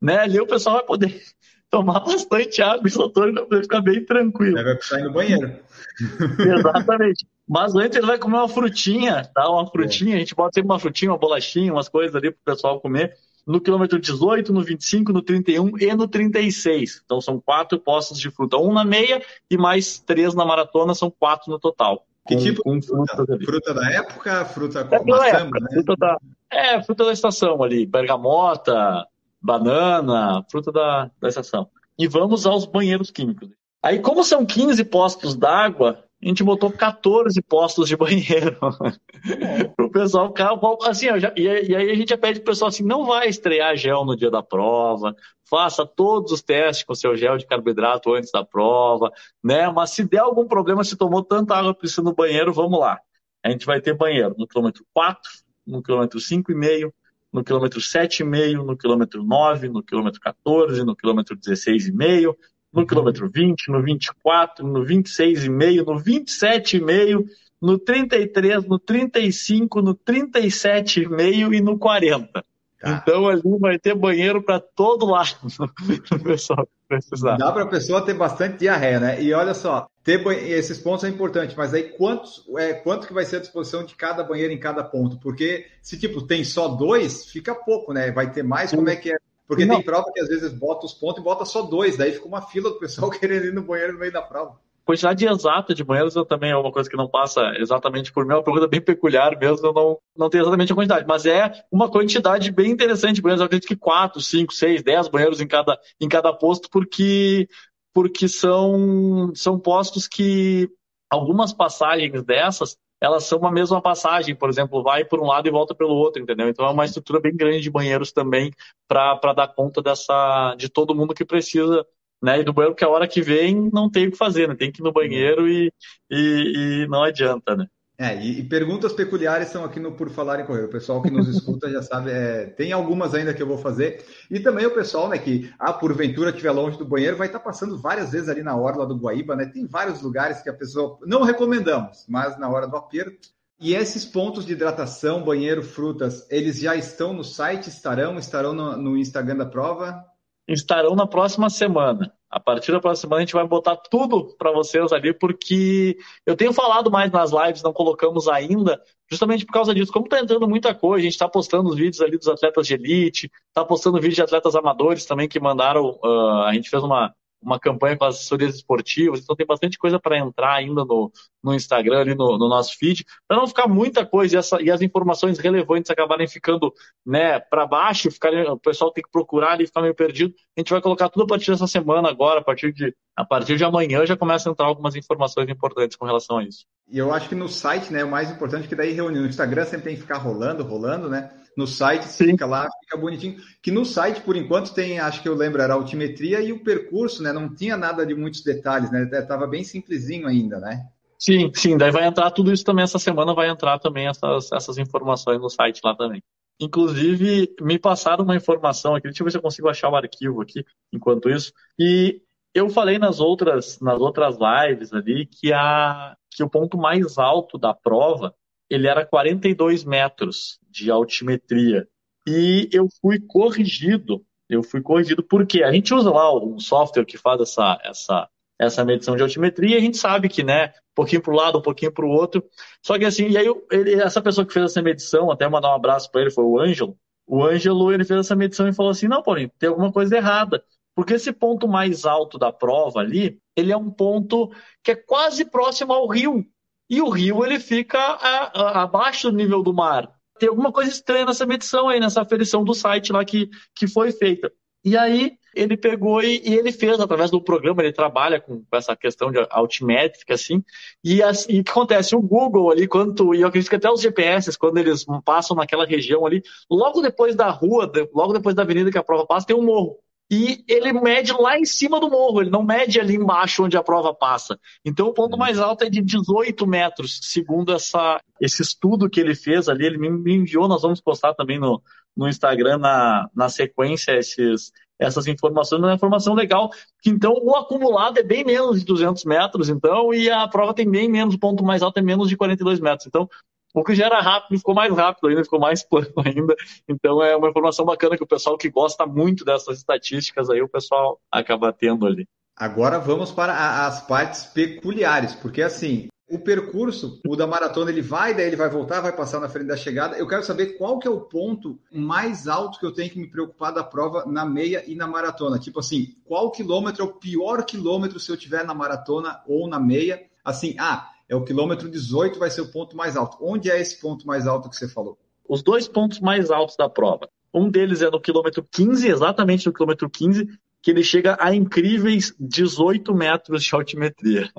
né, ali o pessoal vai poder tomar bastante água isotônica para ficar bem tranquilo. Vai precisar ir no banheiro. Exatamente. Mas antes ele vai comer uma frutinha, tá? Uma frutinha, a gente pode ter uma frutinha, uma bolachinha, umas coisas ali para o pessoal comer. no quilômetro 18, no 25, no 31 e no 36. Então são quatro postos de fruta, um na meia e mais três na maratona, são quatro no total. Que com, tipo com de fruta? Fruta da época, fruta com é, maçã, época, né? fruta da, É, fruta da estação ali, bergamota, banana, fruta da, da estação. E vamos aos banheiros químicos. Aí, como são 15 postos d'água, a gente botou 14 postos de banheiro. o pessoal, assim, já, e, aí a gente já pede pro pessoal assim, não vai estrear gel no dia da prova, faça todos os testes com seu gel de carboidrato antes da prova, né? Mas se der algum problema, se tomou tanta água precisa no banheiro, vamos lá. A gente vai ter banheiro no quilômetro 4, no quilômetro 5,5, no quilômetro 7,5, no quilômetro 9, no quilômetro 14, no quilômetro 16,5, no quilômetro 20, no 24, no 26,5, no 27,5, no 33, no 35, no 37,5 e no 40. Tá. Então ali vai ter banheiro para todo lado, o pessoal precisar. Dá para a pessoa ter bastante diarreia, né? E olha só, ter esses pontos é importante, mas aí quantos, é, quanto que vai ser a disposição de cada banheiro em cada ponto? Porque se tipo tem só dois, fica pouco, né? Vai ter mais, como é que é? Porque não. tem prova que às vezes bota os pontos e bota só dois, daí fica uma fila do pessoal querendo ir no banheiro no meio da prova. Quantidade exata de banheiros também é uma coisa que não passa exatamente por mim, é uma pergunta bem peculiar mesmo, eu não, não tenho exatamente a quantidade, mas é uma quantidade bem interessante de banheiros, eu acredito que 4, 5, 6, 10 banheiros em cada, em cada posto, porque, porque são, são postos que algumas passagens dessas elas são uma mesma passagem, por exemplo, vai por um lado e volta pelo outro, entendeu? Então é uma estrutura bem grande de banheiros também para dar conta dessa de todo mundo que precisa, né? E do banheiro que a hora que vem não tem o que fazer, né? Tem que ir no banheiro e, e, e não adianta, né? É, e, e, perguntas peculiares são aqui no Por Falar em Correr. O pessoal que nos escuta já sabe, é, tem algumas ainda que eu vou fazer. E também o pessoal, né, que, ah, porventura estiver longe do banheiro, vai estar passando várias vezes ali na orla do Guaíba, né? Tem vários lugares que a pessoa, não recomendamos, mas na hora do aperto. E esses pontos de hidratação, banheiro, frutas, eles já estão no site? Estarão? Estarão no, no Instagram da prova? Estarão na próxima semana. A partir da próxima semana a gente vai botar tudo para vocês ali, porque eu tenho falado mais nas lives, não colocamos ainda, justamente por causa disso. Como está entrando muita coisa, a gente está postando os vídeos ali dos atletas de elite, está postando vídeos de atletas amadores também que mandaram. Uh, a gente fez uma, uma campanha com as assessorias esportivas, então tem bastante coisa para entrar ainda no, no Instagram, ali no, no nosso feed, para não ficar muita coisa e, essa, e, as informações relevantes acabarem ficando né, para baixo, ficarem, o pessoal tem que procurar e ficar meio perdido. A gente vai colocar tudo a partir dessa semana agora, a partir de, a partir de amanhã já começa a entrar algumas informações importantes com relação a isso. E eu acho que no site, né, o mais importante é que daí reunião no Instagram sempre tem que ficar rolando, rolando, né? No site Sim. fica lá, fica bonitinho. Que no site, por enquanto, tem, acho que eu lembro, era a altimetria e o percurso, né? Não tinha nada de muitos detalhes, né? Tava bem simplesinho ainda, né? Sim, sim, daí vai entrar tudo isso também essa semana, vai entrar também essas, essas informações no site lá também. Inclusive, me passaram uma informação aqui, deixa eu ver se eu consigo achar o arquivo aqui enquanto isso. E eu falei nas outras, nas outras lives ali que, a, que o ponto mais alto da prova ele era 42 metros de altimetria. E eu fui corrigido. Eu fui corrigido porque a gente usa lá um software que faz essa, essa, essa medição de altimetria e a gente sabe que, né, um pouquinho para o lado, um pouquinho para o outro. Só que assim, e aí ele, essa pessoa que fez essa medição, até mandar um abraço para ele, foi o Ângelo. O Ângelo, ele fez essa medição e falou assim, não, Paulinho, tem alguma coisa errada. Porque esse ponto mais alto da prova ali, ele é um ponto que é quase próximo ao rio e o rio ele fica a, a, abaixo do nível do mar. Tem alguma coisa estranha nessa medição aí, nessa aferição do site lá que, que foi feita. E aí ele pegou e, e, ele fez através do programa, ele trabalha com, essa questão de altimétrica, assim, e, assim, o que acontece? O Google ali, quando e eu acredito que até os GPS, quando eles passam naquela região ali, logo depois da rua, logo depois da avenida que a prova passa, tem um morro e ele mede lá em cima do morro, ele não mede ali embaixo onde a prova passa. Então o ponto uhum. mais alto é de 18 metros, segundo essa, esse estudo que ele fez ali, ele me enviou, nós vamos postar também no, no Instagram na, na sequência esses, essas informações, uma informação legal, que então o acumulado é bem menos de 200 metros, então, e a prova tem bem menos, o ponto mais alto é menos de 42 metros. Então, o que já era rápido ficou mais rápido ainda, ficou mais plano ainda. Então é uma informação bacana que o pessoal que gosta muito dessas estatísticas aí, o pessoal acaba tendo ali. Agora vamos para as partes peculiares, porque assim, O percurso, o da maratona, ele vai, daí ele vai voltar, vai passar na frente da chegada. Eu quero saber qual que é o ponto mais alto que eu tenho que me preocupar da prova na meia e na maratona. Tipo assim, qual quilômetro é o pior quilômetro se eu tiver na maratona ou na meia? Assim, ah, é o quilômetro 18, vai ser o ponto mais alto. Onde é esse ponto mais alto que você falou? Os dois pontos mais altos da prova. Um deles é no quilômetro 15, exatamente no quilômetro 15, que ele chega a incríveis 18 metros de altimetria.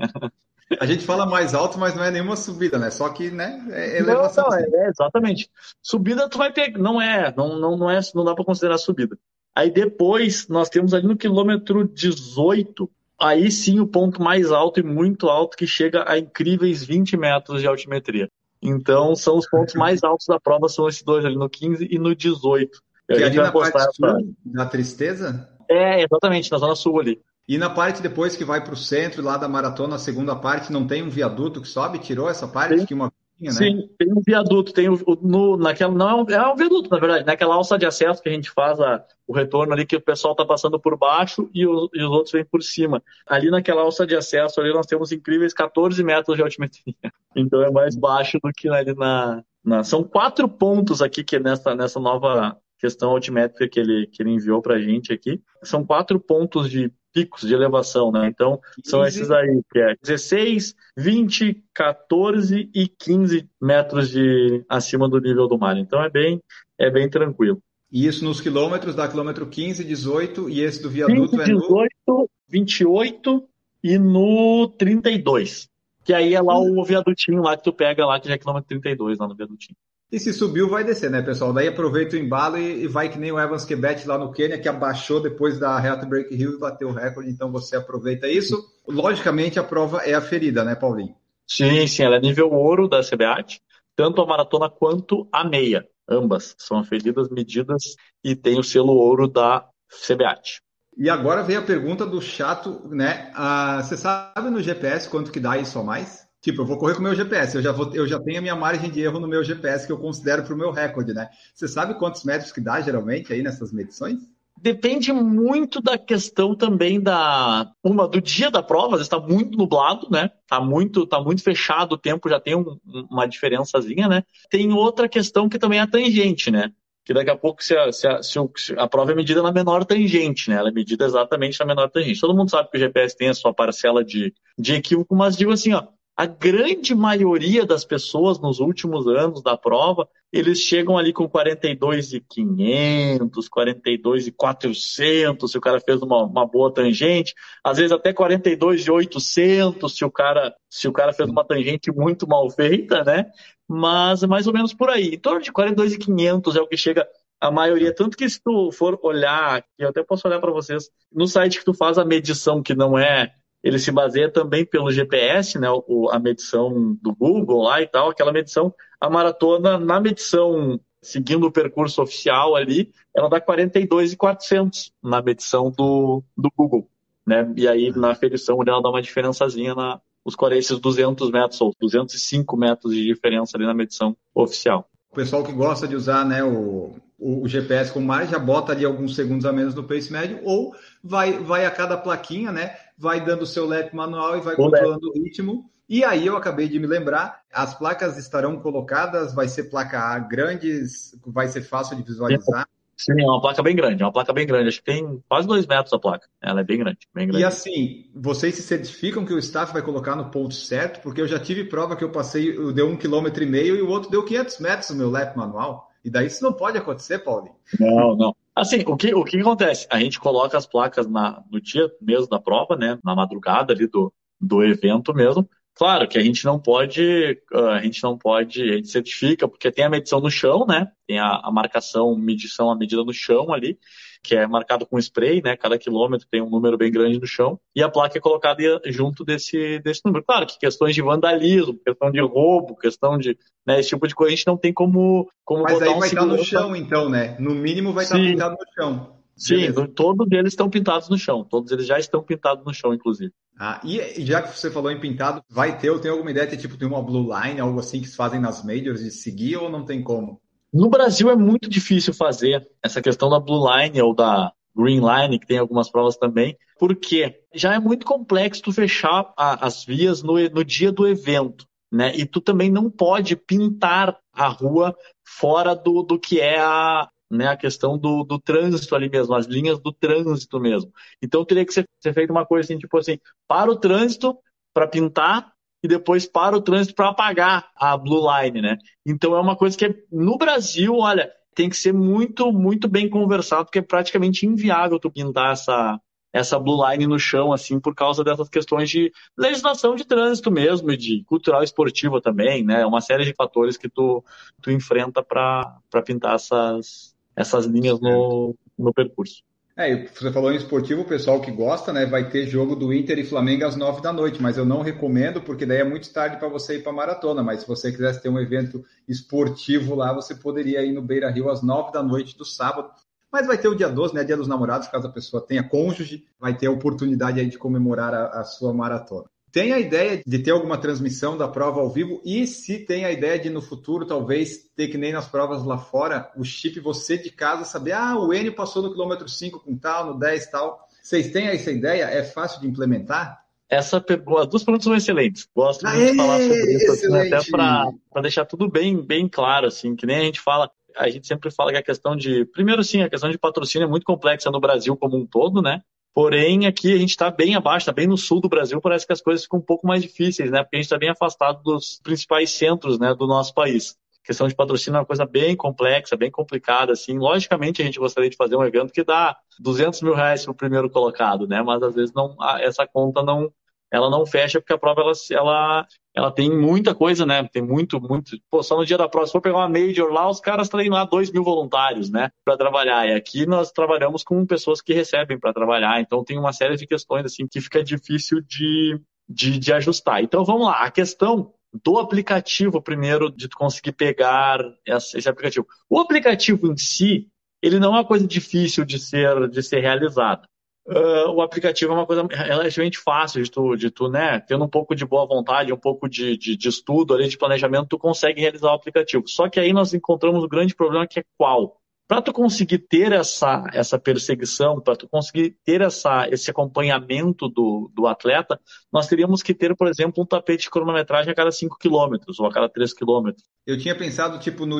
A gente fala mais alto, mas não é nenhuma subida, né? Só que, né? É elevação. Não, não, é, é, exatamente. Subida tu vai pegar, não é, não, não, não é, não dá para considerar subida. Aí depois nós temos ali no quilômetro 18, aí sim o ponto mais alto e muito alto que chega a incríveis 20 metros de altimetria. Então são os pontos mais altos da prova, são esses dois ali no 15 e no 18. Que ali na parte sul, da tristeza? É, exatamente, na zona sul ali. E na parte depois que vai para o centro, lá da maratona, a segunda parte, não tem um viaduto que sobe? Tirou essa parte? Sim, que uma né? Sim, tem um viaduto, tem o, no, naquela, não é um, é um, viaduto, na verdade, naquela alça de acesso que a gente faz a, o retorno ali, que o pessoal está passando por baixo e, o, e, os outros vêm por cima. Ali naquela alça de acesso ali nós temos incríveis 14 metros de altimetria. Então é mais baixo do que ali na. na são quatro pontos aqui que nessa, nessa nova questão altimétrica que ele, que ele enviou para a gente aqui. São quatro pontos de picos de elevação, né? Então, são esses aí, que é 16, 20, 14 e 15 metros de acima do nível do mar. Então, é bem, é bem tranquilo. E isso nos quilômetros, dá quilômetro 15, 18, e esse do viaduto 15, 18, é no... 28 e no 32. Que aí é lá o viadutinho lá que tu pega lá, que já é quilômetro 32 lá no viadutinho. E se subiu, vai descer, né, pessoal? Daí aproveita o embalo e, e vai que nem o Evans Quebet lá no Quênia, que abaixou depois da Reata Break Hill e bateu o recorde, então você aproveita isso. Logicamente, a prova é aferida, né, Paulinho? Sim, sim, ela é nível ouro da CBAT, tanto a maratona quanto a meia. Ambas são aferidas, medidas e tem o selo ouro da CBAT. E agora vem a pergunta do chato, né? Ah, você sabe no GPS quanto que dá isso a mais? Tipo, eu vou correr com o meu GPS, eu já, vou, eu já tenho a minha margem de erro no meu GPS que eu considero para o meu recorde, né? Você sabe quantos metros que dá geralmente aí nessas medições? Depende muito da questão também da uma do dia da prova, está muito nublado, né? Tá muito, tá muito fechado o tempo, já tem um, uma diferençazinha, né? Tem outra questão que também é a tangente, né? Que daqui a pouco se a, se a, se a prova é medida na menor tangente, né? Ela é medida exatamente na menor tangente. Todo mundo sabe que o GPS tem a sua parcela de, de equívoco, mas digo assim, ó, a grande maioria das pessoas nos últimos anos da prova, eles chegam ali com 42,500, 42,400, se o cara fez uma, uma boa tangente, às vezes até 42,800 se o cara se o cara fez uma tangente muito mal feita, né? Mas é mais ou menos por aí. Em torno de 42,500 é o que chega a maioria, tanto que se tu for olhar, eu até posso olhar para vocês, no site que tu faz a medição, que não é ele se baseia também pelo GPS, né, o, a medição do Google lá e tal, aquela medição, a maratona na medição seguindo o percurso oficial ali, ela dá 42,400 na medição do, do Google, né, e aí na aferição ela dá uma diferençazinha na os esses 200 metros ou 205 metros de diferença ali na medição oficial. O pessoal que gosta de usar né, o, o, o, GPS com mais já bota ali alguns segundos a menos no pace médio ou vai, vai a cada plaquinha, né? Vai dando o seu lap manual e vai controlando o ritmo. E aí eu acabei de me lembrar, as placas estarão colocadas, vai ser placa A grandes, vai ser fácil de visualizar. Sim, é uma placa bem grande, é uma placa bem grande. Acho que tem quase dois metros a placa. Ela é bem grande, bem grande. E assim, vocês se certificam que o staff vai colocar no ponto certo? Porque eu já tive prova que eu passei, eu deu um quilômetro e meio e o outro deu 500 metros no meu lap manual. E daí isso não pode acontecer, Paulinho. Não, não. Assim, o que, o que acontece? A gente coloca as placas na, no dia mesmo da prova, né? Na madrugada ali do, do evento mesmo. Claro que a gente não pode, ah, a gente não pode, a gente certifica, porque tem a medição no chão, né? Tem a, a marcação, medição, a medida no chão ali, que é marcado com spray, né? Cada quilômetro tem um número bem grande no chão, e a placa é colocada junto desse, desse número. Claro que questões de vandalismo, questão de roubo, questão de, né, esse tipo de coisa, a gente não tem como, como Mas aí um vai estar no chão, então, né? No mínimo vai estar pintado no chão. Sim, todos eles estão pintados no chão. Todos eles já estão pintados no chão, inclusive. Ah, e já que você falou em pintado, vai ter ou tem alguma ideia de tipo tem uma blue line, algo assim que se fazem nas majors de seguir ou não tem como? No Brasil é muito difícil fazer essa questão da blue line ou da, Green Line, que tem algumas provas também, porque já é muito complexo tu fechar a, as vias no, no dia do evento, né? E tu também não pode pintar a rua fora do, do que é a, né, a questão do, do trânsito ali mesmo, as linhas do trânsito mesmo. Então teria que ser, ser feito uma coisa assim, tipo assim, para o trânsito para pintar e depois para o trânsito para apagar a blue line, né? Então é uma coisa que no Brasil, olha, tem que ser muito, muito bem conversado, porque é praticamente inviável tu pintar essa, essa blue line no chão, assim, por causa dessas questões de legislação de trânsito mesmo, e de cultural esportiva também, né? Uma série de fatores que tu, tu enfrenta para pintar essas, essas linhas no, no percurso. É, você falou em esportivo, o pessoal que gosta, né, vai ter jogo do Inter e Flamengo às nove da noite, mas eu não recomendo, porque daí é muito tarde para você ir para maratona. Mas se você quisesse ter um evento esportivo lá, você poderia ir no Beira Rio às nove da noite do sábado. Mas vai ter o dia 12, né? Dia dos namorados, caso a pessoa tenha cônjuge, vai ter a oportunidade aí de comemorar a, a sua maratona. Tem a ideia de ter alguma transmissão da prova ao vivo e se tem a ideia de no futuro talvez ter que nem nas provas lá fora, o chip você de casa saber, ah, o Enio passou no quilômetro 5 com tal, no 10 tal. Vocês têm essa ideia? É fácil de implementar? Essa pergunta, as duas perguntas são excelentes. Gosto muito Aê, de falar sobre isso, assim, até para deixar tudo bem, bem claro, assim, que nem a gente fala, a gente sempre fala que a questão de, primeiro sim, a questão de patrocínio é muito complexa no Brasil como um todo, né? Porém, aqui a gente está bem abaixo, está bem no sul do Brasil, parece que as coisas ficam um pouco mais difíceis, né? Porque a gente está bem afastado dos principais centros né, do nosso país. A questão de patrocínio é uma coisa bem complexa, bem complicada, assim. Logicamente, a gente gostaria de fazer um evento que dá 200 mil reais para o primeiro colocado, né? Mas às vezes não, essa conta não, ela não fecha porque a prova ela, ela, ela tem muita coisa, né? Tem muito, muito. Pô, só no dia da prova, se for pegar uma Major lá, os caras têm lá 2 mil voluntários, né? Para trabalhar. E aqui nós trabalhamos com pessoas que recebem para trabalhar. Então tem uma série de questões, assim, que fica difícil de, de, de ajustar. Então vamos lá. A questão do aplicativo, primeiro, de tu conseguir pegar esse aplicativo. O aplicativo em si, ele não é uma coisa difícil de ser, de ser realizada uh, o aplicativo é uma coisa relativamente fácil de tu, de tu, né? Tendo um pouco de boa vontade, um pouco de, de, de estudo ali, de planejamento, tu consegue realizar o aplicativo. Só que aí nós encontramos o grande problema que é qual? Para tu conseguir ter essa, essa perseguição, para tu conseguir ter essa, esse acompanhamento do, do atleta, nós teríamos que ter, por exemplo, um tapete de cronometragem a cada 5 km ou a cada 3 km. Eu tinha pensado, tipo, no,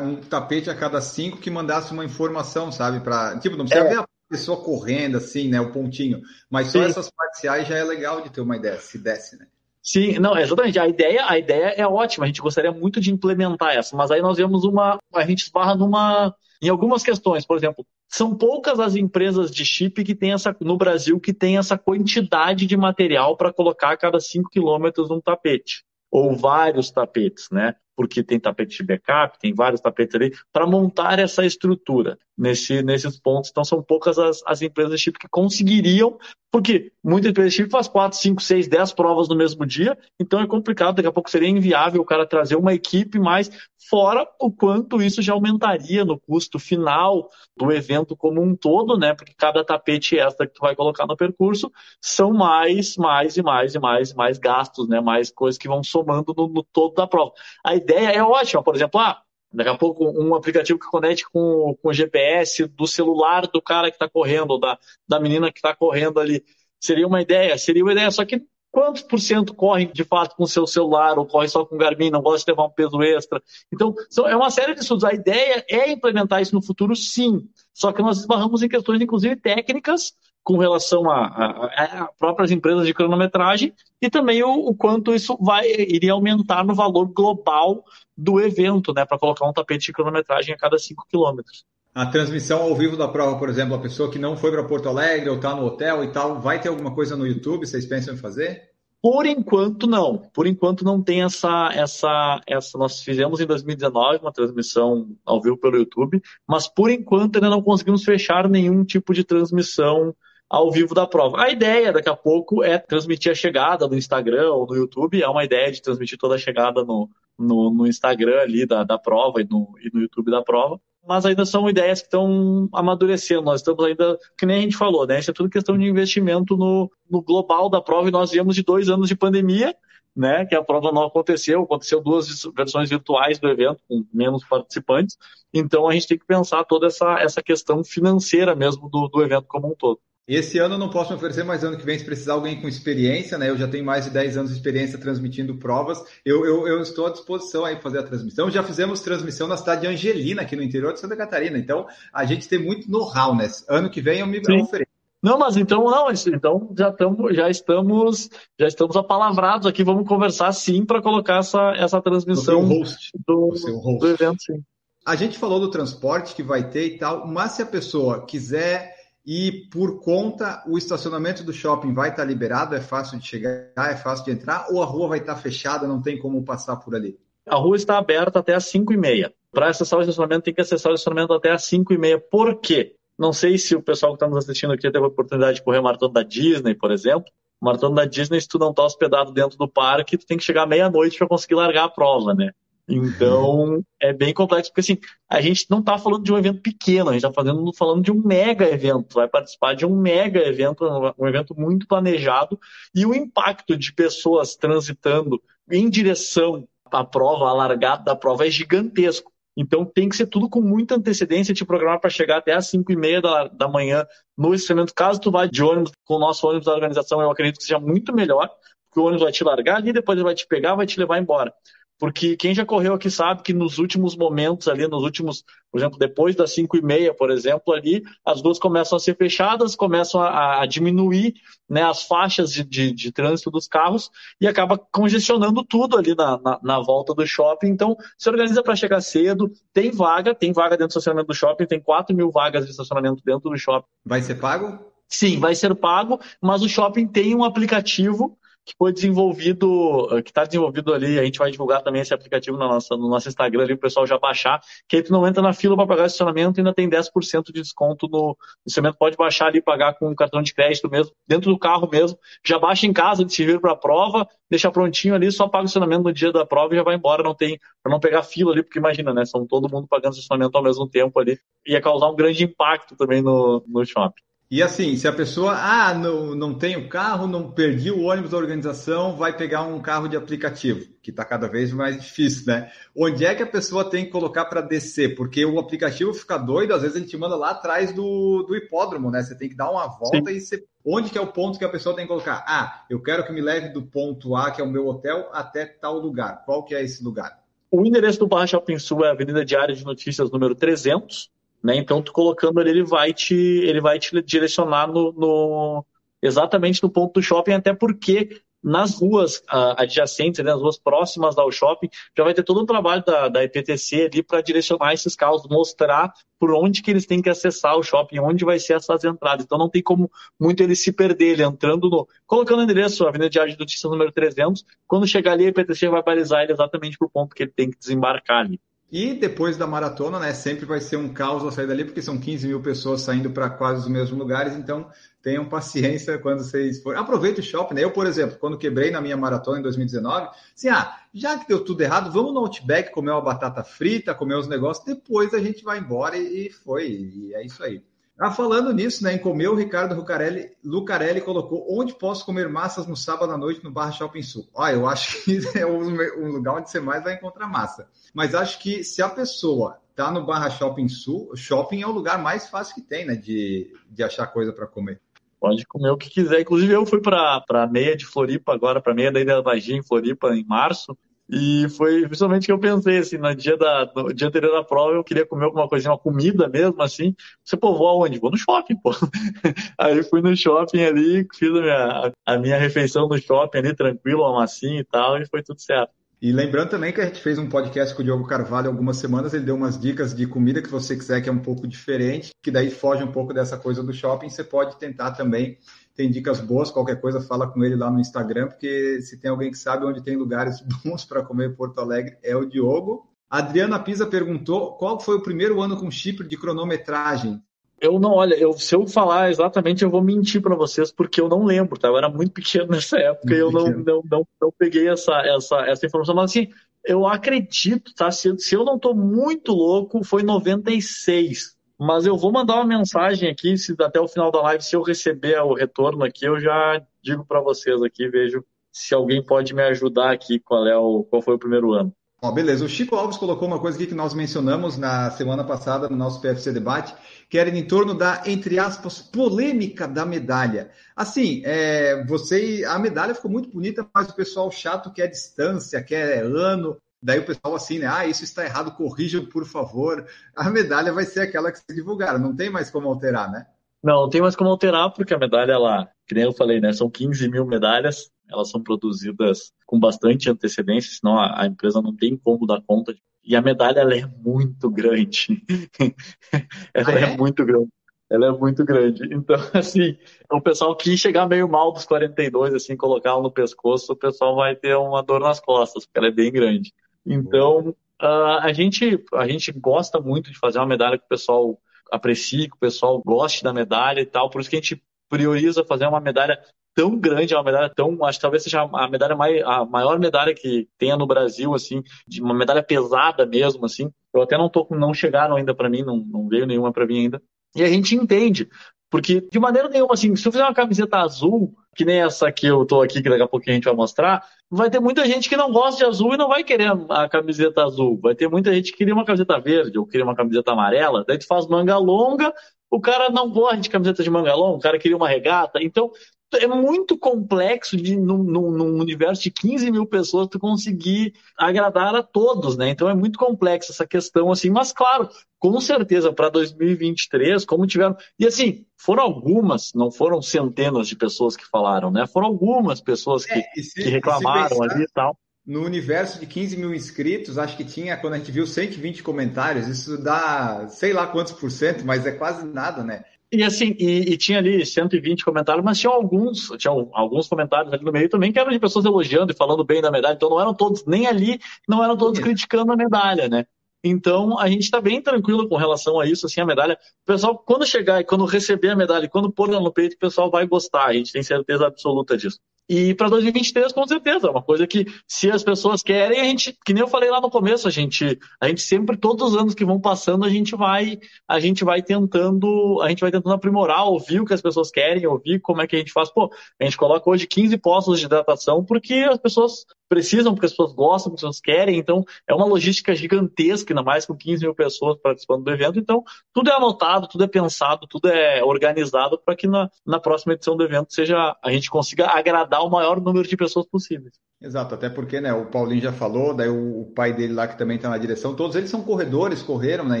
um tapete a cada 5 que mandasse uma informação, sabe? Pra, tipo, não precisa é. ver a pessoa correndo, assim, né? O pontinho. Mas só Sim. essas parciais já é legal de ter uma ideia, se desse, né? Sim, não, exatamente. A ideia, a ideia é ótima. A gente gostaria muito de implementar essa, mas aí nós vemos uma. A gente esbarra numa. Em algumas questões, por exemplo, são poucas as empresas de chip que tem essa no Brasil que tem essa quantidade de material para colocar a cada 5 quilômetros num tapete ou vários tapetes, né? Porque tem tapete de backup, tem vários tapetes ali, para montar essa estrutura nesse, nesses pontos. Então, são poucas as, as empresas de chip que conseguiriam, porque muita empresa de chip faz 4, 5, 6, 10 provas no mesmo dia, então é complicado. Daqui a pouco seria inviável o cara trazer uma equipe mais, fora o quanto isso já aumentaria no custo final do evento como um todo, né? Porque cada tapete extra que tu vai colocar no percurso são mais, mais e mais e mais e mais gastos, né? Mais coisas que vão somando no, no todo da prova. A ideia é ótima, por exemplo, ah, Daqui a pouco, um aplicativo que conecte com, com o GPS do celular do cara que está correndo, da, da menina que está correndo ali. Seria uma ideia, seria uma ideia, só que quantos por cento correm de fato com o seu celular, ou correm só com o Garmin, não gosta de levar um peso extra? Então, é uma série de estudos. A ideia é implementar isso no futuro, sim. Só que nós esbarramos em questões, inclusive, técnicas, com relação a, próprias empresas de cronometragem e também o, o, quanto isso vai iria aumentar no valor global do evento, né, para colocar um tapete de cronometragem a cada 5 quilômetros. A transmissão ao vivo da prova, por exemplo, a pessoa que não foi para Porto Alegre ou está no hotel e tal, vai ter alguma coisa no YouTube? Vocês pensam em fazer? Por enquanto não. Por enquanto não tem essa essa essa nós fizemos em 2019 uma transmissão ao vivo pelo YouTube, mas por enquanto ainda não conseguimos fechar nenhum tipo de transmissão ao vivo da prova. A ideia, daqui a pouco, é transmitir a chegada no Instagram ou no YouTube. É uma ideia de transmitir toda a chegada no, no, no Instagram ali da, da prova e no, e no YouTube da prova. Mas ainda são ideias que estão amadurecendo. Nós estamos ainda, que nem a gente falou, né? Isso é tudo questão de investimento no, no global da prova e nós viemos de dois anos de pandemia né, que a prova não aconteceu, aconteceu duas versões virtuais do evento com menos participantes, então a gente tem que pensar toda essa, essa questão financeira mesmo do, do evento como um todo. Esse ano eu não posso me oferecer, mas ano que vem, se precisar alguém com experiência, né? Eu já tenho mais de 10 anos de experiência transmitindo provas. Eu, eu, eu estou à disposição aí para fazer a transmissão. Já fizemos transmissão na cidade de Angelina, aqui no interior de Santa Catarina. Então, a gente tem muito know-how, né? Ano que vem eu me ofereço. Não, mas então não, então já estamos, já estamos, já estamos apalavrados aqui. Vamos conversar sim para colocar essa, essa transmissão host, do, do evento, sim. A gente falou do transporte que vai ter e tal, mas se a pessoa quiser e por conta o estacionamento do shopping vai estar liberado, é fácil de chegar, é fácil de entrar, ou a rua vai estar fechada, não tem como passar por ali? A rua está aberta até às 5 e meia. Para acessar o estacionamento, tem que acessar o estacionamento até às 5 e meia. Por quê? Não sei se o pessoal que está nos assistindo aqui teve a oportunidade de correr o maratona da Disney, por exemplo. O maratona da Disney, se tu não está hospedado dentro do parque, tu tem que chegar meia-noite para conseguir largar a prova, né? Então, é bem complexo, porque assim, a gente não está falando de um evento pequeno, a gente está falando, falando de um mega evento, vai participar de um mega evento, um evento muito planejado, e o impacto de pessoas transitando em direção à prova, à largada da prova, é gigantesco. Então tem que ser tudo com muita antecedência, te programar para chegar até às 5 e meia da, da manhã no estacionamento. Caso tu vá de ônibus, com o nosso ônibus da organização, eu acredito que seja muito melhor, porque o ônibus vai te largar ali, depois ele vai te pegar, vai te levar embora porque quem já correu aqui sabe que nos últimos momentos ali, nos últimos, por exemplo, depois das 5 e meia, por exemplo, ali, as duas começam a ser fechadas, começam a, a diminuir né, as faixas de, de, de, trânsito dos carros e acaba congestionando tudo ali na, na, na volta do shopping. Então, se organiza para chegar cedo, tem vaga, tem vaga dentro do estacionamento do shopping, tem 4 mil vagas de estacionamento dentro do shopping. Vai ser pago? Sim, vai ser pago, mas o shopping tem um aplicativo que foi desenvolvido, eh, que está desenvolvido ali, a gente vai divulgar também esse aplicativo no nosso, no nosso Instagram ali, o pessoal já baixar, que aí tu não entra na fila para pagar estacionamento e ainda tem 10% de desconto no estacionamento, pode baixar ali pagar com cartão de crédito mesmo, dentro do carro mesmo, já baixa em casa de servir para a prova, deixa prontinho ali, só paga o estacionamento no dia da prova e já vai embora, não tem, para não pegar fila ali, porque imagina, né, são todo mundo pagando estacionamento ao mesmo tempo ali, ia causar um grande impacto também no, no shopping. E assim, se a pessoa, ah, não, não tenho carro, não perdi o ônibus da organização, vai pegar um carro de aplicativo, que está cada vez mais difícil, né? Onde é que a pessoa tem que colocar para descer? Porque o aplicativo fica doido, às vezes a gente manda lá atrás do, do hipódromo, né? Você tem que dar uma volta Sim. e você. Onde que é o ponto que a pessoa tem que colocar? Ah, eu quero que me leve do ponto A, que é o meu hotel, até tal lugar. Qual que é esse lugar? O endereço do Barra Shopping Sul é a Avenida Diária de Notícias número 300, né? Então, tu colocando ali, ele vai te, ele vai te direcionar no, no exatamente no ponto do shopping, até porque nas ruas uh, adjacentes, né, nas ruas próximas ao shopping, já vai ter todo um trabalho da, da EPTC ali para direcionar esses carros, mostrar por onde que eles têm que acessar o shopping, onde vai ser essas entradas. Então não tem como muito ele se perder, ele entrando no... Colocando o endereço, Avenida Diário de Notícias número 300, quando chegar ali a EPTC vai balizar ele exatamente para o ponto que ele tem que desembarcar ali. E depois da maratona, né, sempre vai ser um caos a sair dali, porque são 15 mil pessoas saindo para quase os mesmos lugares, então tenham paciência quando vocês forem. Aproveita o shopping, né? Eu, por exemplo, quando quebrei na minha maratona em 2019, assim, ah, já que deu tudo errado, vamos no Outback comer uma batata frita, comer os negócios, depois a gente vai embora e foi, e é isso aí. Ah, falando nisso, né, em comer, o Ricardo Lucarelli, Lucarelli colocou onde posso comer massas no sábado à noite no Barra Shopping Sul. Olha, eu acho que é um lugar onde você mais vai encontrar massa. Mas acho que se a pessoa tá no Barra Shopping Sul, shopping é o lugar mais fácil que tem, né, de, de achar coisa para comer. Pode comer o que quiser. Inclusive, eu fui para a meia de Floripa agora, para meia da Ilha da Magia em Floripa em março. E foi justamente que eu pensei, assim, no dia, da, no dia anterior da prova, eu queria comer alguma coisinha, uma comida mesmo, assim. Você, pô, vou aonde? Vou no shopping, pô. Aí fui no shopping ali, fiz a minha, a minha refeição no shopping ali, tranquilo, uma massinha e tal, e foi tudo certo. E lembrando também que a gente fez um podcast com o Diogo Carvalho algumas semanas, ele deu umas dicas de comida que você quiser, que é um pouco diferente, que daí foge um pouco dessa coisa do shopping, você pode tentar também tem dicas boas, qualquer coisa fala com ele lá no Instagram, porque se tem alguém que sabe onde tem lugares bons para comer em Porto Alegre, é o Diogo. Adriana Pisa perguntou qual foi o primeiro ano com chip de cronometragem. Eu não, olha, eu, se eu falar exatamente, eu vou mentir para vocês, porque eu não lembro, tá? Eu era muito pequeno nessa época e eu não, não, não, não, peguei essa, essa, essa informação. Mas assim, eu acredito, tá? Se, se eu não estou muito louco, foi 96. Mas eu vou mandar uma mensagem aqui, se até o final da live, se eu receber o retorno aqui, eu já digo para vocês aqui, vejo se alguém pode me ajudar aqui, qual, é o, qual foi o primeiro ano. Beleza, o Chico Alves colocou uma coisa aqui que nós mencionamos na semana passada no nosso PFC Debate, que era em torno da, entre aspas, polêmica da medalha. Assim, é, você, a medalha ficou muito bonita, mas o pessoal chato quer distância, quer ano, Daí o pessoal assim, né? Ah, isso está errado, corrijam, por favor. A medalha vai ser aquela que se divulgaram, não tem mais como alterar, né? Não, não tem mais como alterar, porque a medalha, ela, que nem eu falei, né? São 15 mil medalhas, elas são produzidas com bastante antecedência, senão a, a empresa não tem como dar conta. E a medalha, ela é muito grande. ela ah, é? é muito grande ela é muito grande. Então, assim, o pessoal que chegar meio mal dos 42, assim, colocar ela no pescoço, o pessoal vai ter uma dor nas costas, porque ela é bem grande. Então, uh, a, gente, a gente gosta muito de fazer uma medalha que o pessoal aprecie, que o pessoal goste da medalha e tal, por isso que a gente prioriza fazer uma medalha tão grande, uma medalha tão, acho que talvez seja a medalha mais, a maior medalha que tenha no Brasil, assim, de uma medalha pesada mesmo, assim. Eu até não tô, não chegaram ainda para mim, não, não veio nenhuma para mim ainda. E a gente entende, porque de maneira nenhuma, assim, se eu fizer uma camiseta azul, que nem essa que eu tô aqui, que daqui a pouquinho a gente vai mostrar, vai ter muita gente que não gosta de azul e não vai querer a camiseta azul. Vai ter muita gente que queria uma camiseta verde ou queria uma camiseta amarela. Daí tu faz manga longa, o cara não gosta de camiseta de manga longa, o cara queria uma regata. Então, é muito complexo de, num, num, universo de 15 mil pessoas, tu conseguir agradar a todos, né? Então é muito complexo essa questão, assim, mas claro, com certeza para 2023, como tiveram. E assim, foram algumas, não foram centenas de pessoas que falaram, né? Foram algumas pessoas que, é, se, que reclamaram pensar, ali e tal. No universo de 15 mil inscritos, acho que tinha, quando a gente viu 120 comentários, isso dá sei lá quantos por cento, mas é quase nada, né? E assim, e, e, tinha ali 120 comentários, mas tinha alguns, tinha alguns comentários ali no meio também que eram de pessoas elogiando e falando bem da medalha, então não eram todos, nem ali, não eram todos criticando a medalha, né? Então a gente está bem tranquilo com relação a isso, assim, a medalha. O pessoal, quando chegar e quando receber a medalha e quando pôr ela no peito, o pessoal vai gostar, a gente tem certeza absoluta disso. E para 2023, com certeza, é uma coisa que, se as pessoas querem, a gente, que nem eu falei lá no começo, a gente, a gente sempre, todos os anos que vão passando, a gente vai, a gente vai tentando, a gente vai tentando aprimorar, ouvir o que as pessoas querem, ouvir como é que a gente faz. Pô, a gente coloca hoje 15 postos de hidratação porque as pessoas precisam, porque as pessoas gostam, porque as pessoas querem. Então, é uma logística gigantesca, ainda mais com 15 mil pessoas participando do evento. Então, tudo é anotado, tudo é pensado, tudo é organizado para que na, na próxima edição do evento seja a gente consiga agradar o maior número de pessoas possíveis. Exato, até porque né, o Paulinho já falou, daí o, o pai dele lá que também está na direção, todos eles são corredores, correram, né?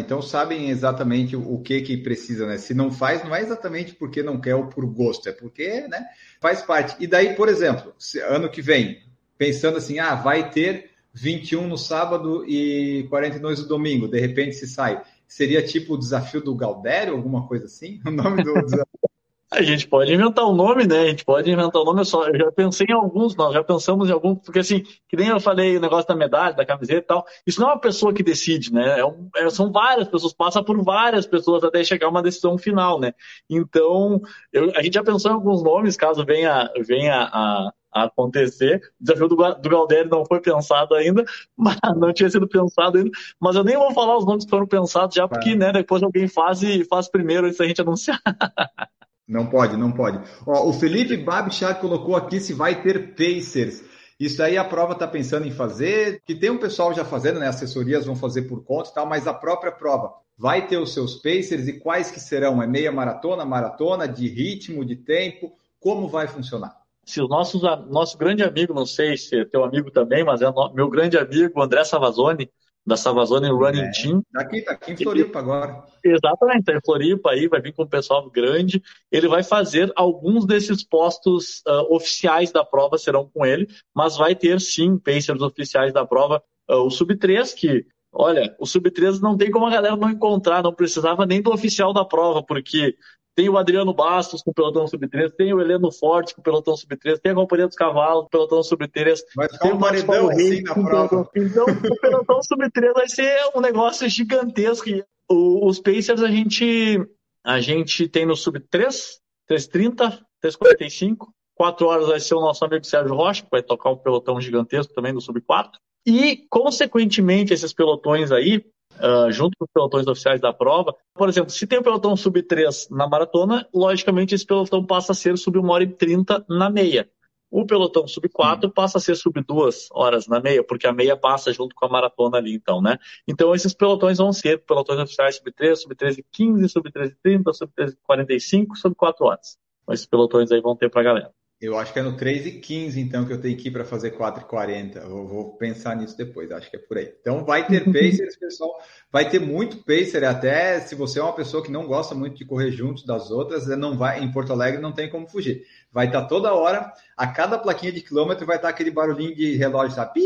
Então sabem exatamente o, o, que que precisa, né? Se não faz, não é exatamente porque não quer ou por gosto, é porque né, faz parte. E daí, por exemplo, se, ano que vem, pensando assim, ah, vai ter 21 no sábado e 42 no domingo, de repente se sai. Seria tipo o desafio do Galdério, alguma coisa assim? O nome do desafio. A gente pode inventar um nome, né? A gente pode inventar um nome só. Eu já pensei em alguns, nós já pensamos em alguns, porque assim, que nem eu falei o negócio da medalha, da camiseta e tal, isso não é uma pessoa que decide, né? É um, é, são várias pessoas, passa por várias pessoas até chegar a uma decisão final, né? Então, eu, a gente já pensou em alguns nomes, caso venha, venha a, a acontecer. O desafio do, do Galdério não foi pensado ainda, mas não tinha sido pensado ainda. Mas eu nem vou falar os nomes que foram pensados já, porque né, depois alguém faz e faz primeiro antes da gente anunciar. Não pode, não pode. Ó, o Felipe Babchak colocou aqui se vai ter Pacers. Isso aí a prova está pensando em fazer, que tem um pessoal já fazendo, né? Assessorias vão fazer por conta e tal, mas a própria prova vai ter os seus Pacers e quais que serão? É meia maratona, maratona, de ritmo, de tempo? Como vai funcionar? Se o nosso, nosso grande amigo, não sei se é teu amigo também, mas é meu grande amigo André Savazone, da Savazone Running é, Team. Aqui, tá aqui em Floripa agora. Exatamente, tá em Floripa aí, vai vir com um pessoal grande. Ele vai fazer alguns desses postos uh, oficiais da prova serão com ele, mas vai ter sim Pacers oficiais da prova. Uh, o Sub 3, que, olha, o Sub 3 não tem como a galera não encontrar, não precisava nem do oficial da prova, porque tem o Adriano Bastos com o pelotão sub-13, tem o Heleno Forte com o pelotão sub-13, tem a Companhia dos Cavalos com o pelotão sub-13. Vai ficar tem um paredão assim na prova. Então, o pelotão sub-13 vai ser um negócio gigantesco. O, os Pacers a gente, a gente tem no sub-3, 330, 345. 4 horas vai ser o nosso amigo Sérgio Rocha, que vai tocar um pelotão gigantesco também no sub-4. E, consequentemente, esses pelotões aí, uh, junto com os pelotões oficiais da prova. Por exemplo, se tem o pelotão sub 3 na maratona, logicamente esse pelotão passa a ser sub 1 hora e 30 na meia. o pelotão sub 4 hum. passa a ser sub 2 horas na meia, porque a meia passa junto com a maratona ali, então, né? Então, esses pelotões vão ser pelotões oficiais sub 3, sub 13 15, sub 13 30, sub 13 45, sub 4 horas. Esses pelotões aí vão ter pra galera. Eu acho que é no 3 e 15, então, que eu tenho que ir para fazer 4 e 40. Eu vou pensar nisso depois, acho que é por aí. Então, vai ter pacers, pessoal. Vai ter muito pacer, até se você é uma pessoa que não gosta muito de correr junto das outras, não vai em Porto Alegre não tem como fugir. Vai estar toda hora, a cada plaquinha de quilômetro vai estar aquele barulhinho de relógio, sabe?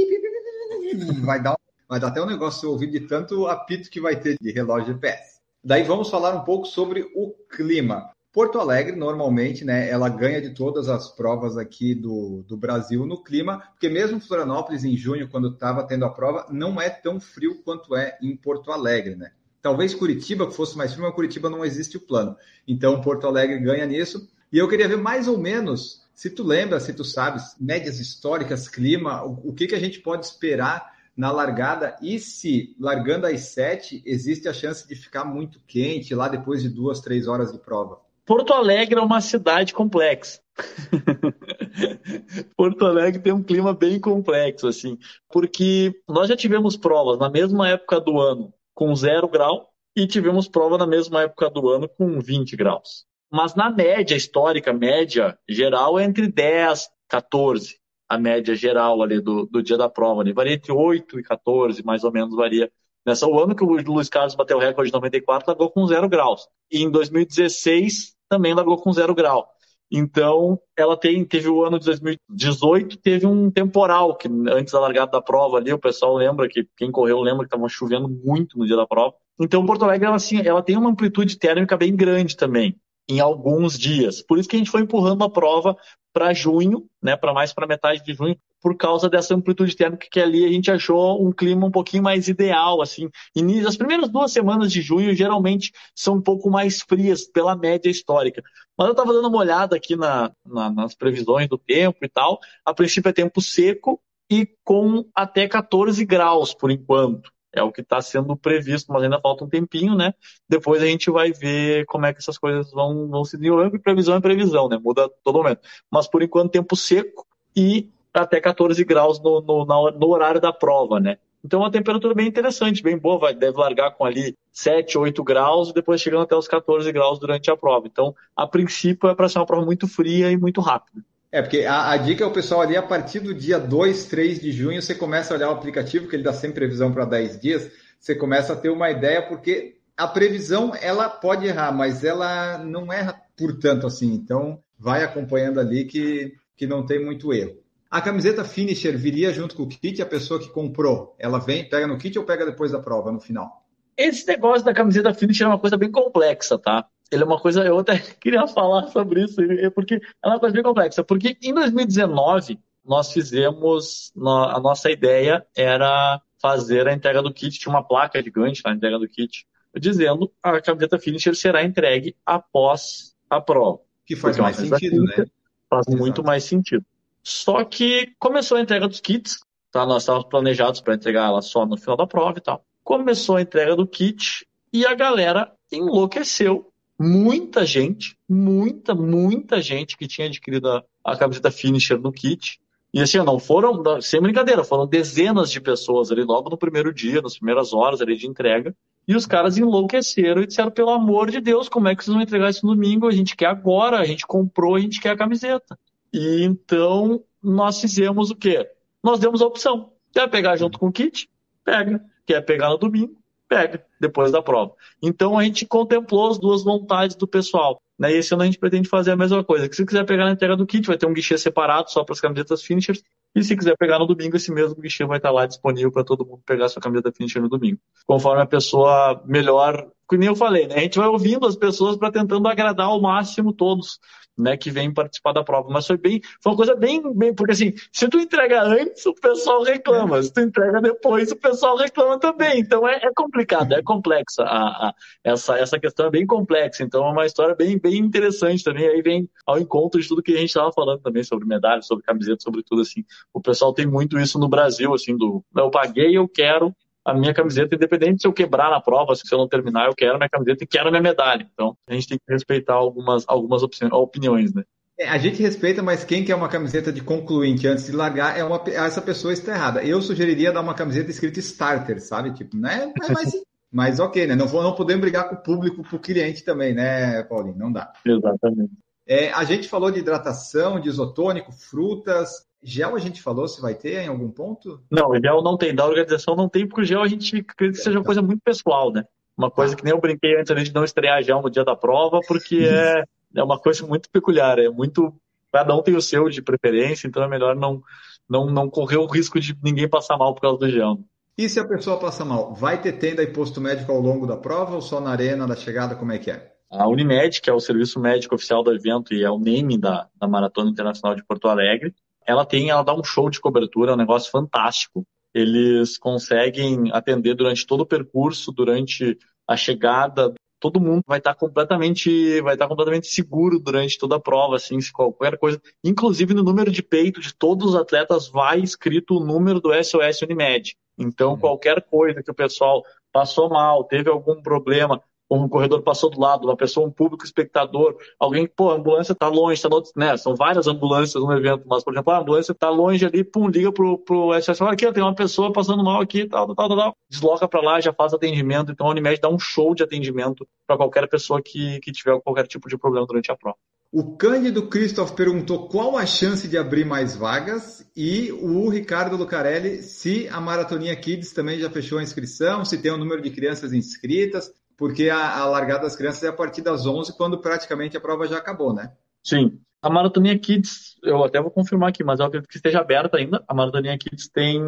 Vai dar, vai dar até um negócio ouvido de tanto apito que vai ter de relógio de PS. Daí vamos falar um pouco sobre o clima. Porto Alegre, normalmente, né, ela ganha de todas as provas aqui do, do Brasil no clima, porque mesmo Florianópolis, em junho, quando estava tendo a prova, não é tão frio quanto é em Porto Alegre, né? Talvez Curitiba fosse mais frio, mas Curitiba não existe o plano. Então, Porto Alegre ganha nisso. E eu queria ver mais ou menos, se tu lembra, se tu sabes, médias históricas, clima, o, o que, que a gente pode esperar na largada e se, largando às sete, existe a chance de ficar muito quente lá depois de duas, três horas de prova. Porto Alegre é uma cidade complexa. Porto Alegre tem um clima bem complexo, assim, porque nós já tivemos provas na mesma época do ano com zero grau e tivemos prova na mesma época do ano com 20 graus. Mas na média histórica, média geral, é entre 10 14, a média geral ali do, do dia da prova. Ali. Varia entre 8 e 14, mais ou menos, varia Nessa, o ano que o Luiz Carlos bateu o recorde de 94, largou com zero graus. E em 2016 também largou com zero grau. Então, ela tem, teve o ano de 2018, teve um temporal, que antes da largada da prova ali, o pessoal lembra que, quem correu lembra que estava chovendo muito no dia da prova. Então, Porto Alegre, ela, assim, ela tem uma amplitude térmica bem grande também, em alguns dias. Por isso que a gente foi empurrando a prova para junho, né, para mais para metade de junho, por causa dessa amplitude térmica que ali a gente achou um clima um pouquinho mais ideal, assim. E as primeiras duas semanas de junho geralmente são um pouco mais frias pela média histórica. Mas eu estava dando uma olhada aqui na, na, nas previsões do tempo e tal. A princípio é tempo seco e com até 14 graus por enquanto. É o que está sendo previsto, mas ainda falta um tempinho, né? Depois a gente vai ver como é que essas coisas vão, vão se desenvolvendo, porque previsão é previsão, né? Muda todo momento. Mas por enquanto, tempo seco e até 14 graus no, no, no horário da prova, né? Então uma temperatura bem interessante, bem boa, vai, deve largar com ali 7, 8 graus e depois chegando até os 14 graus durante a prova. Então, a princípio é para ser uma prova muito fria e muito rápida. É, porque a, a, dica é o pessoal ali, a partir do dia 2, 3 de junho, você começa a olhar o aplicativo, que ele dá sempre previsão para 10 dias, você começa a ter uma ideia, porque a previsão, ela pode errar, mas ela não erra por tanto assim. Então, vai acompanhando ali que, que não tem muito erro. A camiseta finisher viria junto com o kit, a pessoa que comprou, ela vem, pega no kit ou pega depois da prova, no final? Esse negócio da camiseta finisher é uma coisa bem complexa, tá? Ele é uma coisa, eu até queria falar sobre isso, porque é uma coisa bem complexa. Porque em 2019, nós fizemos, a nossa ideia era fazer a entrega do kit, tinha uma placa gigante na entrega do kit, dizendo a camiseta finisher será entregue após a prova. Que faz mais sentido, né? Faz Exato. muito mais sentido. Só que começou a entrega dos kits, tá? Nós estávamos planejados para entregar ela só no final da prova e tal. Começou a entrega do kit e a galera enlouqueceu. Muita gente, muita, muita gente que tinha adquirido a, a camiseta finisher no kit. E assim, não foram, sem brincadeira, foram dezenas de pessoas ali logo no primeiro dia, nas primeiras horas ali de entrega. E os caras enlouqueceram e disseram, pelo amor de Deus, como é que vocês vão entregar isso no domingo? A gente quer agora, a gente comprou, a gente quer a camiseta. E então nós fizemos o quê? Nós demos a opção. Quer pegar junto com o kit? Pega. Quer pegar no domingo? Pega, depois da prova. Então a gente contemplou as duas vontades do pessoal. Né? E esse ano a gente pretende fazer a mesma coisa. Que se quiser pegar na entrega do kit, vai ter um guichê separado só para as camisetas finishers. E se quiser pegar no domingo, esse mesmo guichê vai estar lá disponível para todo mundo pegar sua camiseta finisher no domingo. Conforme a pessoa melhor. Como eu falei, né? A gente vai ouvindo as pessoas para tentando agradar ao máximo todos né, que vem participar da prova. Mas foi bem, foi uma coisa bem, bem, porque assim, se tu entrega antes, o pessoal reclama. Se tu entrega depois, o pessoal reclama também. Então é, é complicado, é complexa. A, a, essa, essa questão é bem complexa. Então é uma história bem, bem interessante também. Aí vem ao encontro de tudo que a gente estava falando também sobre medalhas, sobre camiseta, sobre tudo assim. O pessoal tem muito isso no Brasil, assim, do eu paguei, eu quero, a minha camiseta, independente se eu quebrar na prova, se eu não terminar, eu quero minha camiseta e quero minha medalha. Então, a gente tem que respeitar algumas, algumas opiniões, né? É, a gente respeita, mas quem quer uma camiseta de concluinte antes de largar é uma, essa pessoa está errada. Eu sugeriria dar uma camiseta escrita starter, sabe? Tipo, né? Mas, mas ok, né? Não, vou, não podemos brigar com o público, com o cliente também, né, Paulinho? Não dá. Exatamente. É, a gente falou de hidratação, de isotônico, frutas. Gel a gente falou se vai ter em algum ponto? Não, gel não tem. Da organização não tem, porque o gel a gente acredita que seja uma coisa muito pessoal, né? Uma coisa que nem eu brinquei antes de não estrear gel no dia da prova, porque é, é uma coisa muito peculiar, é muito. Cada um tem o seu de preferência, então é melhor não, não, não correr o risco de ninguém passar mal por causa do gel. E se a pessoa passa mal, vai ter tenda e posto médico ao longo da prova ou só na arena da chegada? Como é que é? A Unimed, que é o serviço médico oficial do evento e é o name da, da Maratona Internacional de Porto Alegre, ela tem, ela dá um show de cobertura, é um negócio fantástico. Eles conseguem atender durante todo o percurso, durante a chegada, todo mundo vai estar completamente, vai estar completamente seguro durante toda a prova, assim, se qualquer coisa, inclusive no número de peito de todos os atletas vai escrito o número do SOS Unimed. Então, qualquer coisa que o pessoal passou mal, teve algum problema, um corredor passou do lado, uma pessoa, um público espectador, alguém, pô, a ambulância está longe, tá no, né? São várias ambulâncias no evento, mas, por exemplo, a ambulância está longe ali, pum, liga pro, pro SOS, aqui, tem uma pessoa passando mal aqui, tal, tal, tal, tal. Desloca para lá, já faz atendimento. Então a Unimed dá um show de atendimento para qualquer pessoa que, que tiver qualquer tipo de problema durante a prova. O Cândido Christoph perguntou qual a chance de abrir mais vagas e o Ricardo Lucarelli se a Maratoninha Kids também já fechou a inscrição, se tem o um número de crianças inscritas, porque a, a largada das crianças é a partir das 11, quando praticamente a prova já acabou, né? Sim. A Maratoninha Kids, eu até vou confirmar aqui, mas eu acredito que esteja aberta ainda. A Maratoninha Kids tem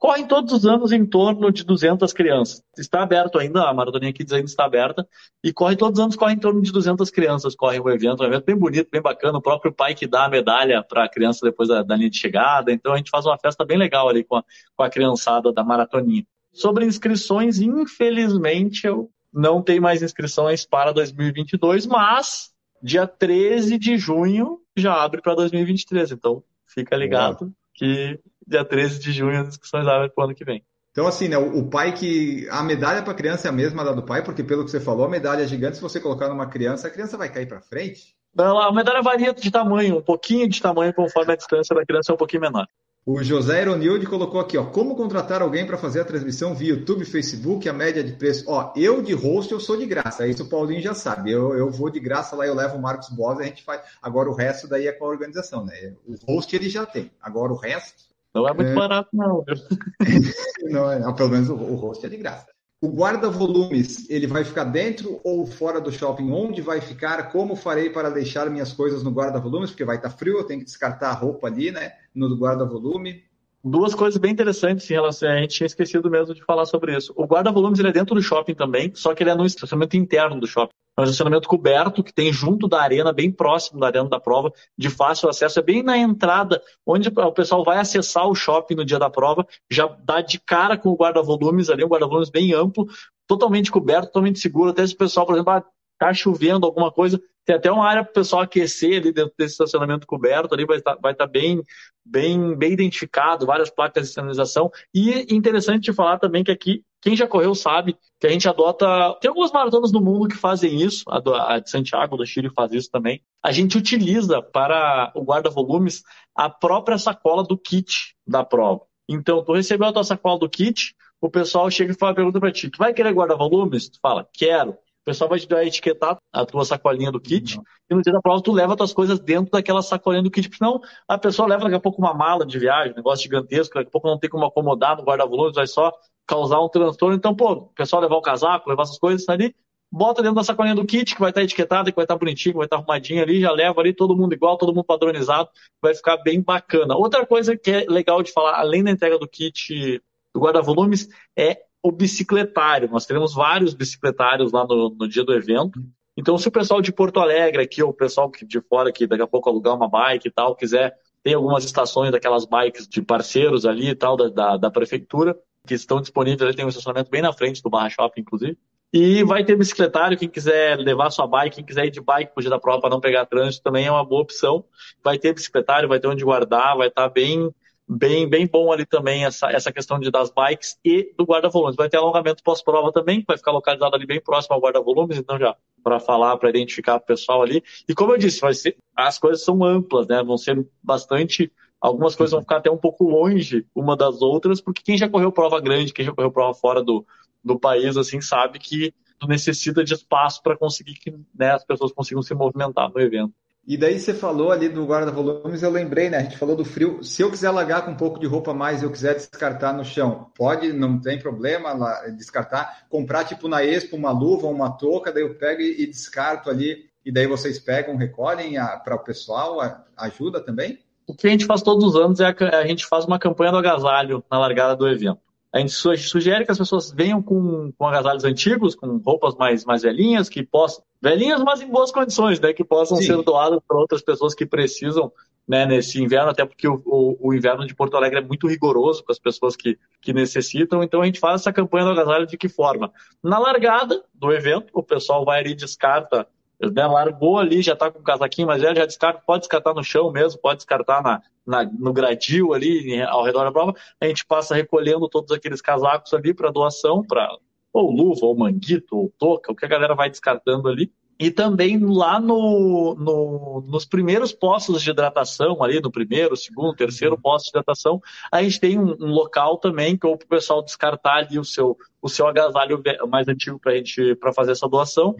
correm todos os anos em torno de 200 crianças. Está aberto ainda, a Maratoninha Kids ainda está aberta, e corre todos os anos, corre em torno de 200 crianças, corre o evento, um evento bem bonito, bem bacana, o próprio pai que dá a medalha para a criança depois da, da, linha de chegada, então a gente faz uma festa bem legal ali com a, com a criançada da Maratoninha. Sobre inscrições, infelizmente, eu não tenho mais inscrições para 2022, mas dia 13 de junho já abre para 2023, então fica ligado Uau. que dia 13 de junho as inscrições abrem para o ano que vem. Então, assim, né, o pai que. A medalha para a criança é a mesma da do pai, porque pelo que você falou, a medalha é gigante. Se você colocar numa criança, a criança vai cair para frente? Não, a medalha varia de tamanho, um pouquinho de tamanho conforme a distância da criança é um pouquinho menor. O José Ironilde colocou aqui, ó, como contratar alguém para fazer a transmissão via YouTube, Facebook, a média de preço. Ó, eu de host eu sou de graça, isso o Paulinho já sabe. Eu, eu vou de graça lá, eu levo o Marcos Bosa, a gente faz. Agora o resto daí é com a organização, né? O host ele já tem. Agora o resto não é muito é... barato, não. não, é, não, pelo menos o, o host é de graça. O guarda-volumes, ele vai ficar dentro ou fora do shopping? Onde vai ficar? Como farei para deixar minhas coisas no guarda-volumes? Porque vai estar frio, eu tenho que descartar a roupa ali, né? No guarda-volume. Duas coisas bem interessantes em relação a gente tinha esquecido mesmo de falar sobre isso. O guarda-volumes ele é dentro do shopping também, só que ele é no estacionamento interno do shopping. É um estacionamento coberto que tem junto da arena, bem próximo da arena da prova, de fácil acesso. É bem na entrada, onde o pessoal vai acessar o shopping no dia da prova, já dá de cara com o guarda-volumes ali, um guarda-volumes bem amplo, totalmente coberto, totalmente seguro. Até se o pessoal, por exemplo, ah, tá chovendo alguma coisa, tem até uma área para o pessoal aquecer ali dentro desse estacionamento coberto, ali vai estar, vai estar bem, bem, bem identificado, várias placas de sinalização. E interessante de falar também que aqui, quem já correu sabe que a gente adota. Tem algumas maratonas no mundo que fazem isso, a, do, a de Santiago, do Chile, faz isso também. A gente utiliza para o guarda-volumes a própria sacola do kit da prova. Então, tu recebeu a tua sacola do kit, o pessoal chega e faz uma pergunta para ti: tu vai querer guarda-volumes? Tu fala, quero. O pessoal vai te dar etiquetar a tua sacolinha do kit uhum. e no dia da prova tu leva as tuas coisas dentro daquela sacolinha do kit, porque senão a pessoa leva daqui a pouco uma mala de viagem, um negócio gigantesco, daqui a pouco não tem como acomodar no guarda-volumes, vai só causar um transtorno. Então, pô, o pessoal levar o casaco, levar essas coisas ali, bota dentro da sacolinha do kit, que vai estar etiquetada, que vai estar bonitinho, que vai estar arrumadinho ali, já leva ali todo mundo igual, todo mundo padronizado, vai ficar bem bacana. Outra coisa que é legal de falar, além da entrega do kit do guarda-volumes, é o bicicletário. Nós teremos vários bicicletários lá no, no dia do evento. Então, se o pessoal de Porto Alegre aqui, ou o pessoal de fora que daqui a pouco alugar uma bike e tal, quiser, tem algumas estações daquelas bikes de parceiros ali e tal, da, da, da prefeitura, que estão disponíveis, ali tem um estacionamento bem na frente do Barra Shopping, inclusive. E vai ter bicicletário, quem quiser levar sua bike, quem quiser ir de bike pro dia da prova para não pegar trânsito, também é uma boa opção. Vai ter bicicletário, vai ter onde guardar, vai estar tá bem bem, bem bom ali também essa, essa questão de das bikes e do guarda-volumes. Vai ter alongamento pós-prova também, que vai ficar localizado ali bem próximo ao guarda-volumes, então já para falar, para identificar o pessoal ali. E como eu disse, vai ser, as coisas são amplas, né? Vão ser bastante. Algumas coisas vão ficar até um pouco longe uma das outras, porque quem já correu prova grande, quem já correu prova fora do, do país, assim, sabe que necessita de espaço para conseguir que né, as pessoas consigam se movimentar no evento. E daí você falou ali do guarda-volumes, eu lembrei, né? A gente falou do frio. Se eu quiser largar com um pouco de roupa a mais e eu quiser descartar no chão, pode, não tem problema lá, descartar. Comprar, tipo, na Expo, uma luva, uma touca, daí eu pego e descarto ali. E daí vocês pegam, recolhem para o pessoal, ajuda também? O que a gente faz todos os anos é a, a gente faz uma campanha do agasalho na largada do evento. A gente sugere que as pessoas venham com, com agasalhos antigos, com roupas mais, mais velhinhas, que possam. Velhinhas, mas em boas condições, né? Que possam Sim. ser doadas para outras pessoas que precisam né, nesse inverno, até porque o, o, o, inverno de Porto Alegre é muito rigoroso com as pessoas que, que necessitam, então a gente faz essa campanha do agasalho de que forma? Na largada do evento, o pessoal vai ali e descarta né, largou ali, já está com o casaquinho, mas já, já descarta, pode descartar no chão mesmo, pode descartar na, na, no gradil ali, ao redor da prova. A gente passa recolhendo todos aqueles casacos ali para doação, para ou luva, ou manguito, ou touca, o que a galera vai descartando ali. E também lá no, no, nos primeiros postos de hidratação, ali no primeiro, segundo, terceiro uhum. posto de hidratação, a gente tem um, um local também que é o pessoal descartar ali o seu, o seu agasalho mais antigo para gente para fazer essa doação.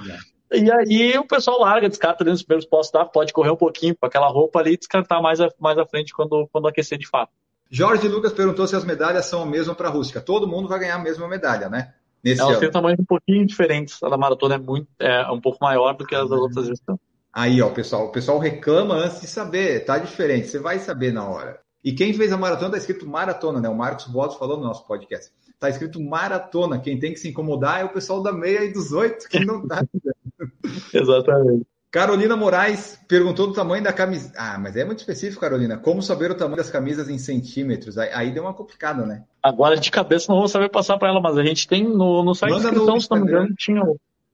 E aí o pessoal larga, descarta dentro dos primeiros postos, tá? pode correr um pouquinho com aquela roupa ali e descartar mais, a, mais à frente quando, quando aquecer de fato. Jorge Lucas perguntou se as medalhas são a mesma para a rústica. Todo mundo vai ganhar a mesma medalha, né? Nesse Elas têm tamanhos um pouquinho diferentes. A da maratona é muito, é um pouco maior do que as das uhum. outras gestões. Aí, ó, pessoal, o pessoal reclama antes de saber, tá diferente, você vai saber na hora. E quem fez a maratona tá escrito maratona, né? O Marcos Botos falou no nosso podcast. Tá escrito maratona. Quem tem que se incomodar é o pessoal da meia e dos oito que não tá. Exatamente. Carolina Moraes perguntou do tamanho da camisa. Ah, mas é muito específico, Carolina. Como saber o tamanho das camisas em centímetros? Aí, aí deu uma complicada, né? Agora de cabeça não vou saber passar para ela, mas a gente tem no, no site Manda inscrição, se não me engano, tinha.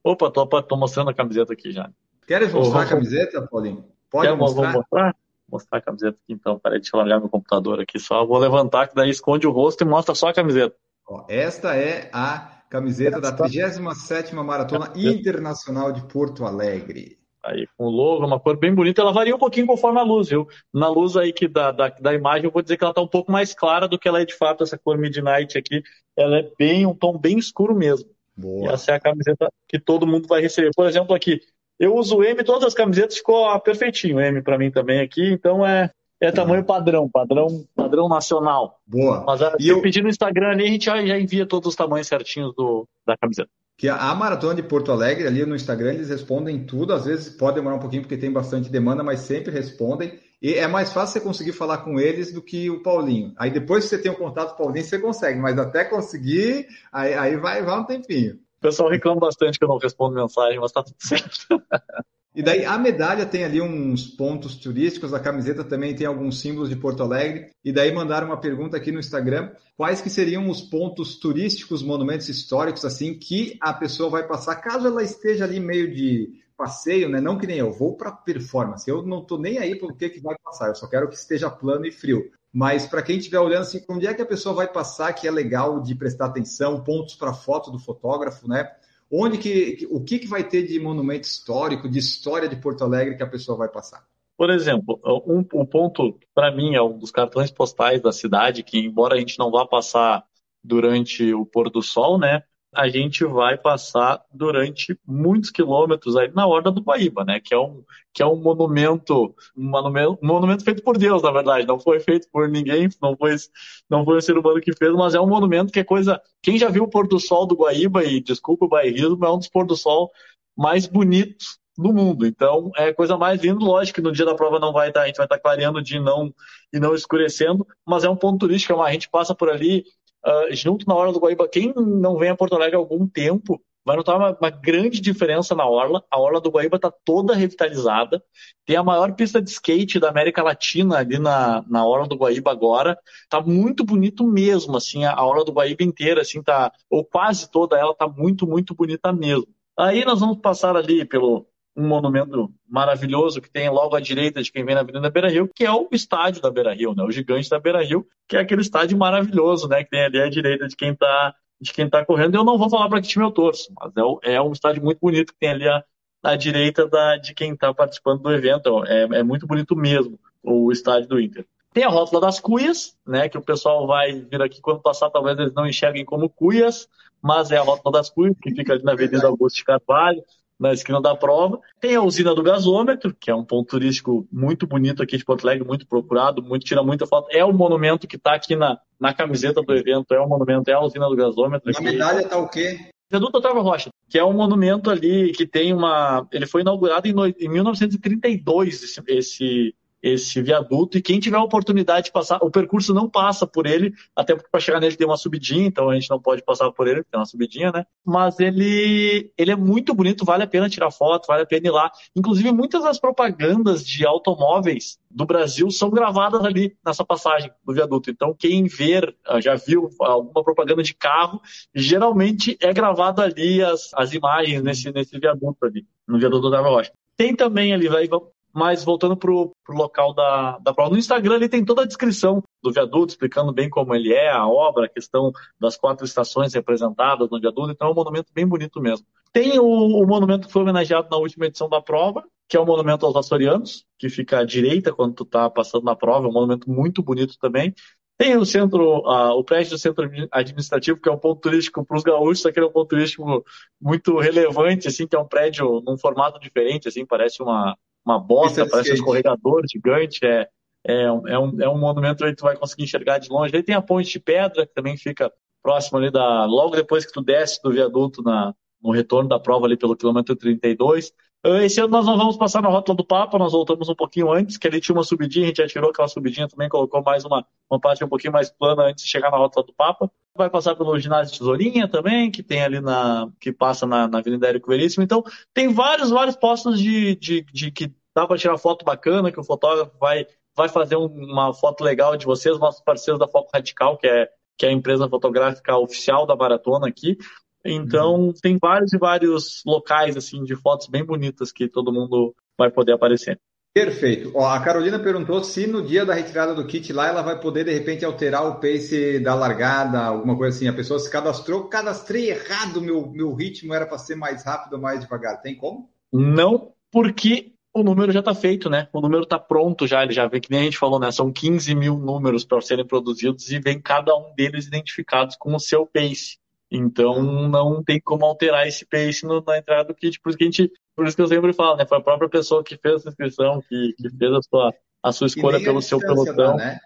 Opa, tô, tô mostrando a camiseta aqui já. Queres mostrar a camiseta, Paulinho? Pode Quer, mostrar? Vou mostrar? mostrar a camiseta aqui então. Peraí, deixa eu largar meu computador aqui só. Vou levantar, que daí esconde o rosto e mostra só a camiseta. Ó, esta é a camiseta da 37ª Maratona Internacional de Porto Alegre. Aí, com o logo, uma cor bem bonita, ela varia um pouquinho conforme a luz, viu? Na luz aí que da, da, da imagem, eu vou dizer que ela está um pouco mais clara do que ela é de fato, essa cor Midnight aqui. Ela é bem, um tom bem escuro mesmo. Boa. E essa é a camiseta que todo mundo vai receber. Por exemplo, aqui, eu uso M, todas as camisetas ficou perfeitinho, M para mim também aqui, então é, é tamanho padrão, padrão, padrão nacional. Boa. Mas ah, se eu... pedir no Instagram ali, a gente já, já envia todos os tamanhos certinhos do, da camiseta. Que a, maratona de Porto Alegre ali no Instagram eles respondem tudo, às vezes pode demorar um pouquinho porque tem bastante demanda, mas sempre respondem. E é mais fácil você conseguir falar com eles do que o Paulinho. Aí depois que você tem o um contato com o Paulinho, você consegue, mas até conseguir, aí, aí vai, vai um tempinho. O pessoal reclama bastante que eu não respondo mensagem, mas tá tudo certo. E daí a medalha tem ali uns pontos turísticos, a camiseta também tem alguns símbolos de Porto Alegre. E daí mandaram uma pergunta aqui no Instagram: quais que seriam os pontos turísticos, monumentos históricos assim que a pessoa vai passar caso ela esteja ali meio de passeio, né? Não que nem eu, vou para performance. Eu não tô nem aí pelo que que vai passar, eu só quero que esteja plano e frio. Mas para quem estiver olhando assim, onde é que a pessoa vai passar que é legal de prestar atenção, pontos para foto do fotógrafo, né? Onde que, o que, que vai ter de monumento histórico, de história de Porto Alegre que a pessoa vai passar? Por exemplo, um, um ponto, para mim, é um dos cartões postais da cidade, que embora a gente não vá passar durante o pôr do sol, né? A gente vai passar durante muitos quilômetros aí na Horda do Guaíba, né? Que é um, que é um monumento, um monumento, um monumento feito por Deus, na verdade. Não foi feito por ninguém, não foi, não foi o ser humano que fez, mas é um monumento que é coisa. Quem já viu o pôr do sol do Guaíba, e desculpa o bairrismo, é um dos pôr do sol mais bonitos do mundo. Então, é coisa mais linda. Lógico que no dia da prova não vai estar, a gente vai estar clareando de não e não escurecendo, mas é um ponto turístico. É a gente passa por ali uh, junto na Orla do Guaíba. Quem não vem a Porto Alegre há algum tempo vai notar uma, uma grande diferença na Orla. A Orla do Guaíba está toda revitalizada. Tem a maior pista de skate da América Latina ali na, na Orla do Guaíba agora. Tá muito bonito mesmo, assim, a, Orla do Guaíba inteira, assim, tá, ou quase toda ela tá muito, muito bonita mesmo. Aí nós vamos passar ali pelo um monumento maravilhoso que tem logo à direita de quem vem na Avenida Beira Rio, que é o estádio da Beira Rio, né? O gigante da Beira Rio, que é aquele estádio maravilhoso, né? Que tem ali à direita de quem está de quem está correndo. Eu não vou falar para que time eu torço, mas é, é, um estádio muito bonito que tem ali à, à direita da, de quem está participando do evento. É, é muito bonito mesmo o estádio do Inter. Tem a rótula das cuias, né? Que o pessoal vai vir aqui quando passar, talvez eles não enxerguem como cuias, mas é a rótula das cuias, que fica ali na Avenida Augusto de Carvalho, na esquina da prova. Tem a usina do gasômetro, que é um ponto turístico muito bonito aqui de Porto Alegre, muito procurado, muito, tira muita foto. É o monumento que está aqui na, na camiseta do evento, é o monumento, é a usina do gasômetro. Na medalha está o quê? Viaduto Otávio Rocha, que é um monumento ali que tem uma. Ele foi inaugurado em, em 1932, esse, esse esse viaduto e quem tiver a oportunidade de passar, o percurso não passa por ele, até porque para chegar nele tem uma subidinha, então a gente não pode passar por ele, tem uma subidinha, né? Mas ele, ele é muito bonito, vale a pena tirar foto, vale a pena ir lá. Inclusive, muitas das propagandas de automóveis do Brasil são gravadas ali nessa passagem do viaduto. Então, quem ver, ah, já viu alguma propaganda de carro, geralmente é gravado ali as, as imagens nesse, nesse viaduto ali, no viaduto da Rocha. Tem também ali, vai, mas voltando para o local da, da prova. No Instagram ele tem toda a descrição do viaduto, explicando bem como ele é, a obra, a questão das quatro estações representadas no viaduto, então é um monumento bem bonito mesmo. Tem o, o monumento que foi homenageado na última edição da prova, que é o monumento aos açorianos, que fica à direita quando tu está passando na prova, é um monumento muito bonito também. Tem o centro, uh, o prédio do centro administrativo, que é um ponto turístico para os gaúchos, aquele é um ponto turístico muito relevante, assim, que é um prédio num formato diferente, assim, parece uma, uma bota, parece um escorregador gigante. É, é, é, um, é um monumento que tu vai conseguir enxergar de longe. Aí tem a ponte de pedra, que também fica próximo ali da. Logo depois que tu desce do viaduto na, no retorno da prova ali pelo quilômetro 32. Ah, esse ano nós não vamos passar na Rótula do Papa, nós voltamos um pouquinho antes, que ali tinha uma subidinha, a gente já tirou aquela subidinha também, colocou mais uma, uma parte um pouquinho mais plana antes de chegar na Rótula do Papa. Vai passar pelo ginásio Tesourinha também, que tem ali na. que passa na, na Avenida Érico Veríssimo. Então, tem vários, vários postos de, de, de que dá para tirar foto bacana, que o fotógrafo vai, vai fazer uma foto legal de vocês, nossos parceiros da Foco Radical, que é, que é a empresa fotográfica oficial da maratona aqui. Então, uhum. tem vários e vários locais assim de fotos bem bonitas que todo mundo vai poder aparecer. Perfeito. Ó, a Carolina perguntou se no dia da retirada do kit lá ela vai poder de repente alterar o pace da largada, alguma coisa assim. A pessoa se cadastrou, cadastrei errado, meu, meu ritmo era para ser mais rápido ou mais devagar. Tem como? Não, porque o número já está feito, né? O número está pronto já, ele já vê que nem a gente falou, né? São 15 mil números para serem produzidos e vem cada um deles identificados com o seu pace. Então não tem como alterar esse pace no, na entrada do kit, por isso que a gente, por isso que eu sempre falo, né? Foi a própria pessoa que fez essa inscrição, que, que fez a sua, a sua escolha pelo seu pelotão. Né?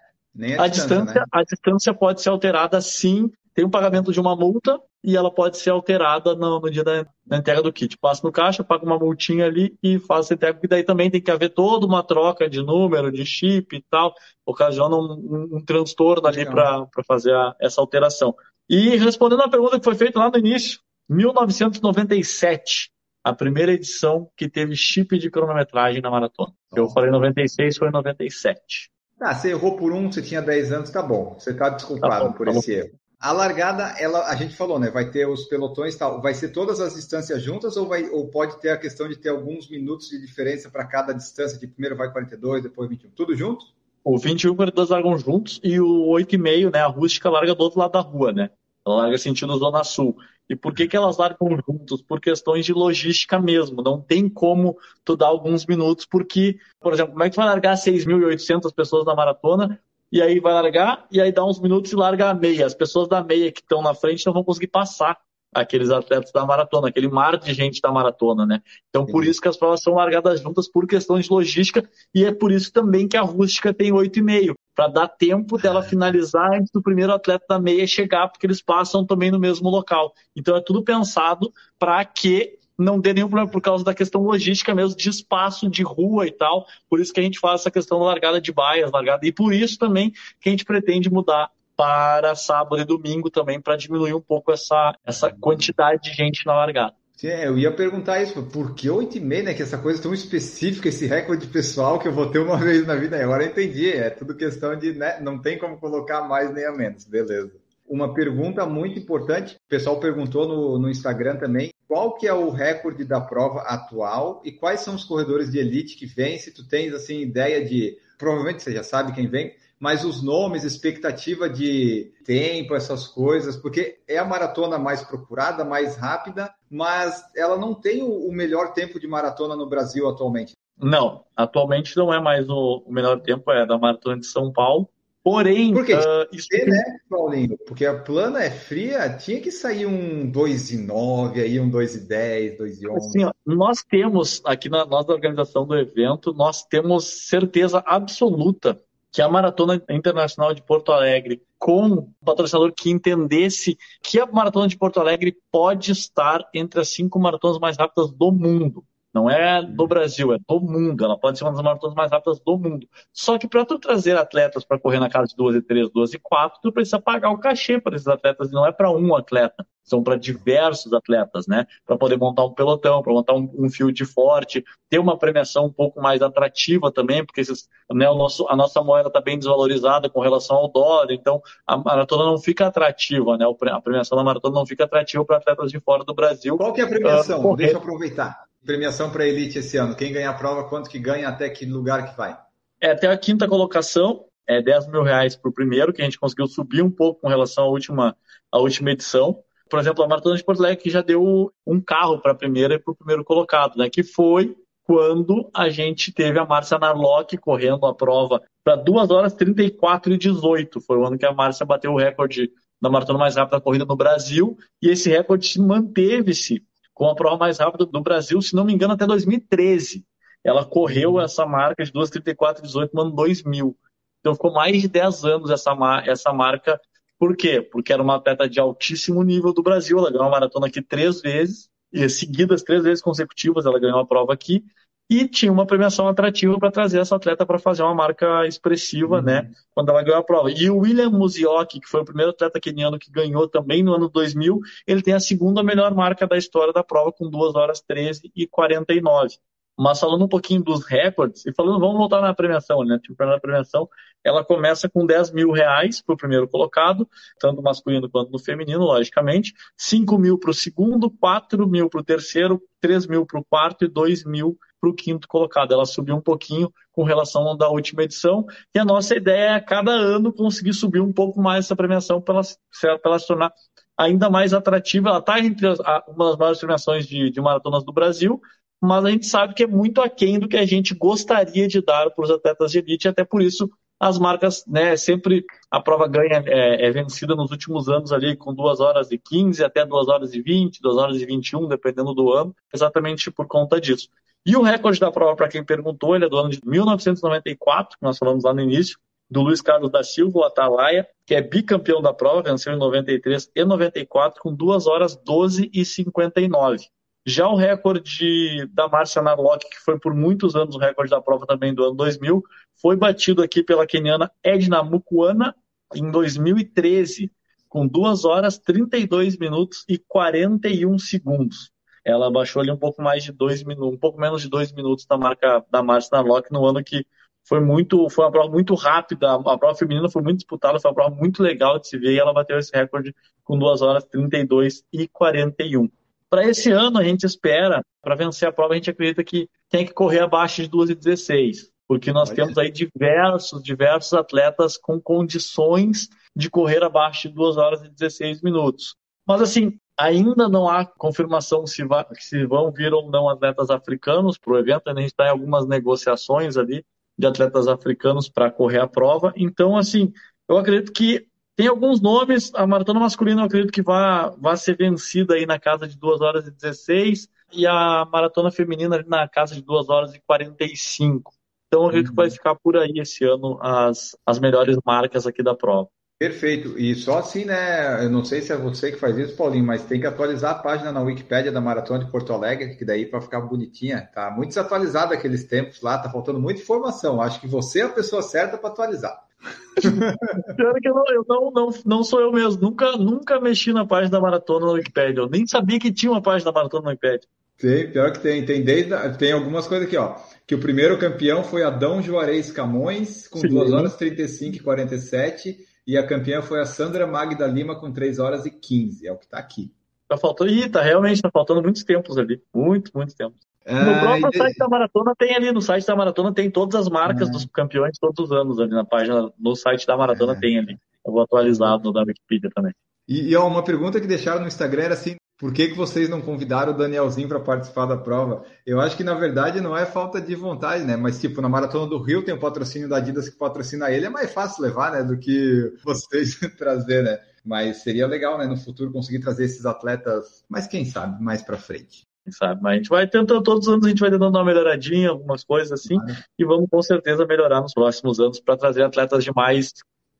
a, a, distância, distância né? a distância pode ser alterada sim tem um pagamento de uma multa e ela pode ser alterada no, no dia da, da, entrega do kit. Passa no caixa, paga uma multinha ali e faz essa entrega, porque daí também tem que haver toda uma troca de número, de chip e tal, ocasiona um, um, um transtorno ali para fazer a, essa alteração. E respondendo à pergunta que foi feita lá no início, 1997, a primeira edição que teve chip de cronometragem na maratona. Eu falei 96, foi 97. Ah, você errou por um, você tinha 10 anos, tá bom. Você está desculpado tá bom, por tá esse erro. A largada, ela, a gente falou, né? Vai ter os pelotões tal. Vai ser todas as distâncias juntas ou, vai, ou pode ter a questão de ter alguns minutos de diferença para cada distância? De primeiro vai 42, depois 21. Tudo junto? O 21 e o 42 largam juntos e o 8,5, né? A rústica larga do outro lado da rua, né? Ela larga sentido Zona Sul. E por que, que elas largam juntos? Por questões de logística mesmo. Não tem como tu dar alguns minutos, porque, por exemplo, como é que tu vai largar 6.800 pessoas na maratona e aí vai largar, e aí dá uns minutos e larga a meia. As pessoas da meia que estão na frente não vão conseguir passar aqueles atletas da maratona, aquele mar de gente da maratona, né? Então, por isso que as provas são largadas juntas por questões de logística, e é por isso também que a rústica tem 8,5, para dar tempo dela é. finalizar antes do primeiro atleta da meia chegar, porque eles passam também no mesmo local. Então, é tudo pensado para que não dê nenhum problema por causa da questão logística mesmo, de espaço, de rua e tal. Por isso que a gente faz essa questão da largada de baias, largada. E por isso também que a gente pretende mudar para sábado e domingo também, para diminuir um pouco essa, essa quantidade de gente na largada. Sim, é, eu ia perguntar isso, por que 8 e meia, né? Que essa coisa tão específica, esse recorde pessoal que eu vou ter uma vez na vida. Agora eu entendi, é tudo questão de, né? Não tem como colocar mais nem a menos, beleza. Uma pergunta muito importante, o pessoal perguntou no, no Instagram também, qual que é o recorde da prova atual e quais são os corredores de elite que vêm? Se tu tens assim ideia de, provavelmente você já sabe quem vem, mas os nomes, expectativa de tempo, essas coisas, porque é a maratona mais procurada, mais rápida, mas ela não tem o melhor tempo de maratona no Brasil atualmente. Não, atualmente não é mais o, melhor tempo, é da maratona de São Paulo. Porém, Por quê? Uh, isso... É, né, Paulinho? Porque a plana é fria, tinha que sair um 2,9 aí, um 2,10, 2,11. Assim, ó, nós temos, aqui na nossa organização do evento, nós temos certeza absoluta que a Maratona Internacional de Porto Alegre, com um patrocinador que entendesse que a Maratona de Porto Alegre pode estar entre as cinco maratonas mais rápidas do mundo. Não é do Brasil, é do mundo. Ela pode ser uma das maratonas mais rápidas do mundo. Só que para tu trazer atletas para correr na casa de 12 e 3, 12 e 4, tu precisa pagar o cachê para esses atletas. E não é para um atleta, são para diversos atletas, né? Para poder montar um pelotão, para montar um, um field forte, ter uma premiação um pouco mais atrativa também, porque esses, né, o nosso, a nossa moeda está bem desvalorizada com relação ao dólar, então a maratona não fica atrativa, né? A premiação da maratona não fica atrativa para atletas de fora do Brasil. Qual que é a premiação? Uh, Deixa eu aproveitar premiação para a elite esse ano? Quem ganha a prova, quanto que ganha, até que lugar que vai? É até a quinta colocação, é 10 mil reais para o primeiro, que a gente conseguiu subir um pouco com relação à última, à última edição. Por exemplo, a Maratona de Porto Alegre já deu um carro para a primeira e para o primeiro colocado, né? Que foi quando a gente teve a Márcia Narlock correndo a prova para 2 horas 34 e 18. Foi o ano que a Márcia bateu o recorde da maratona mais rápida corrida no Brasil, e esse recorde manteve-se com a prova mais rápida do Brasil, se não me engano, até 2013. Ela correu uhum. essa marca de 2,34,18 no ano 2000. Então ficou mais de 10 anos essa, essa marca. Por quê? Porque era uma atleta de altíssimo nível do Brasil. Ela ganhou a maratona aqui três vezes, e seguidas, três vezes consecutivas, ela ganhou a prova aqui e tinha uma premiação atrativa para trazer essa atleta para fazer uma marca expressiva, uhum. né, quando ela ganhou a prova. E o William Musioki, que foi o primeiro atleta keniano que ganhou também no ano 2000, ele tem a segunda melhor marca da história da prova com 2 horas 13 e 49. Mas falando um pouquinho dos recordes, e falando, vamos voltar na premiação, né? Tipo, na premiação, ela começa com 10 mil reais para o primeiro colocado, tanto no masculino quanto no feminino, logicamente. 5 mil para o segundo, 4 mil para o terceiro, 3 mil para o quarto e 2 mil para o quinto colocado. Ela subiu um pouquinho com relação da última edição. E a nossa ideia é a cada ano conseguir subir um pouco mais essa premiação para ela, ela se tornar ainda mais atrativa. Ela está entre as, uma das maiores premiações de, de maratonas do Brasil, mas a gente sabe que é muito aquém do que a gente gostaria de dar para os atletas de elite, até por isso as marcas, né, sempre a prova ganha, é, é, vencida nos últimos anos ali com 2 horas e 15 até 2 horas e 20, 2 horas e 21, dependendo do ano, exatamente por conta disso. E o recorde da prova, para quem perguntou, ele é do ano de 1994, que nós falamos lá no início, do Luiz Carlos da Silva, o Atalaia, que é bicampeão da prova, venceu em 93 e 94, com 2 horas 12 e 59. Já o recorde da Márcia Narlock, que foi por muitos anos o recorde da prova também do ano 2000, foi batido aqui pela keniana Edna Mukuana em 2013, com 2 horas 32 minutos e 41 segundos ela baixou ali um pouco mais de dois minutos, um pouco menos de dois minutos da marca da Márcia Narlock no ano que foi muito, foi uma prova muito rápida, a prova feminina foi muito disputada, foi uma prova muito legal de se ver e ela bateu esse recorde com 2 horas 32 e 41. Para esse ano a gente espera, para vencer a prova a gente acredita que tem que correr abaixo de 2 e 16, porque nós temos aí diversos, diversos atletas com condições de correr abaixo de 2 horas e 16 minutos. Mas assim, Ainda não há confirmação se, vai, se vão vir ou não atletas africanos para o evento, a gente está em algumas negociações ali de atletas africanos para correr a prova. Então, assim, eu acredito que tem alguns nomes, a maratona masculina eu acredito que vai, vai ser vencida aí na casa de 2 horas e 16 e a maratona feminina na casa de 2 horas e 45. Então, eu acredito uhum. que vai uhum. ficar por aí esse ano as, as melhores marcas aqui da prova. Perfeito. E só assim, né? Eu não sei se é você que faz isso, Paulinho, mas tem que atualizar a página na Wikipédia da Maratona de Porto Alegre, que daí para ficar bonitinha. Tá muito desatualizado aqueles tempos lá, tá faltando muita informação. Acho que você é a pessoa certa para atualizar. Pior que eu, não, eu não, não, não, sou eu mesmo. Nunca, nunca mexi na página da Maratona na Wikipédia. Eu nem sabia que tinha uma página da Maratona na Wikipédia. Tem, pior que tem. Tem, desde, tem algumas coisas aqui, ó. Que o primeiro campeão foi Adão Juarez Camões, com Sim. 2 horas 35 e 47 e a campeã foi a Sandra Magda Lima com 3 horas e 15, é o que está aqui. Tá faltando. Ih, tá realmente, tá faltando muitos tempos ali. Muito, muito tempo. no ah, próprio e... site da maratona tem ali, no site da maratona tem todas as marcas ah. dos campeões todos os anos ali na página, no site da maratona é. tem ali. Eu vou atualizar no da Wikipedia também. E, e ó, uma pergunta que deixaram no Instagram era assim: por que, que vocês não convidaram o Danielzinho para participar da prova? Eu acho que na verdade não é falta de vontade, né? Mas tipo, na Maratona do Rio tem o patrocínio da Adidas que patrocina ele, é mais fácil levar, né? Do que vocês trazer, né? Mas seria legal, né? No futuro conseguir trazer esses atletas, mas quem sabe, mais para frente. Quem sabe, mas a gente vai tentando, todos os anos a gente vai tentando dar uma melhoradinha, algumas coisas assim, e vamos com certeza melhorar nos próximos anos para trazer atletas de mais,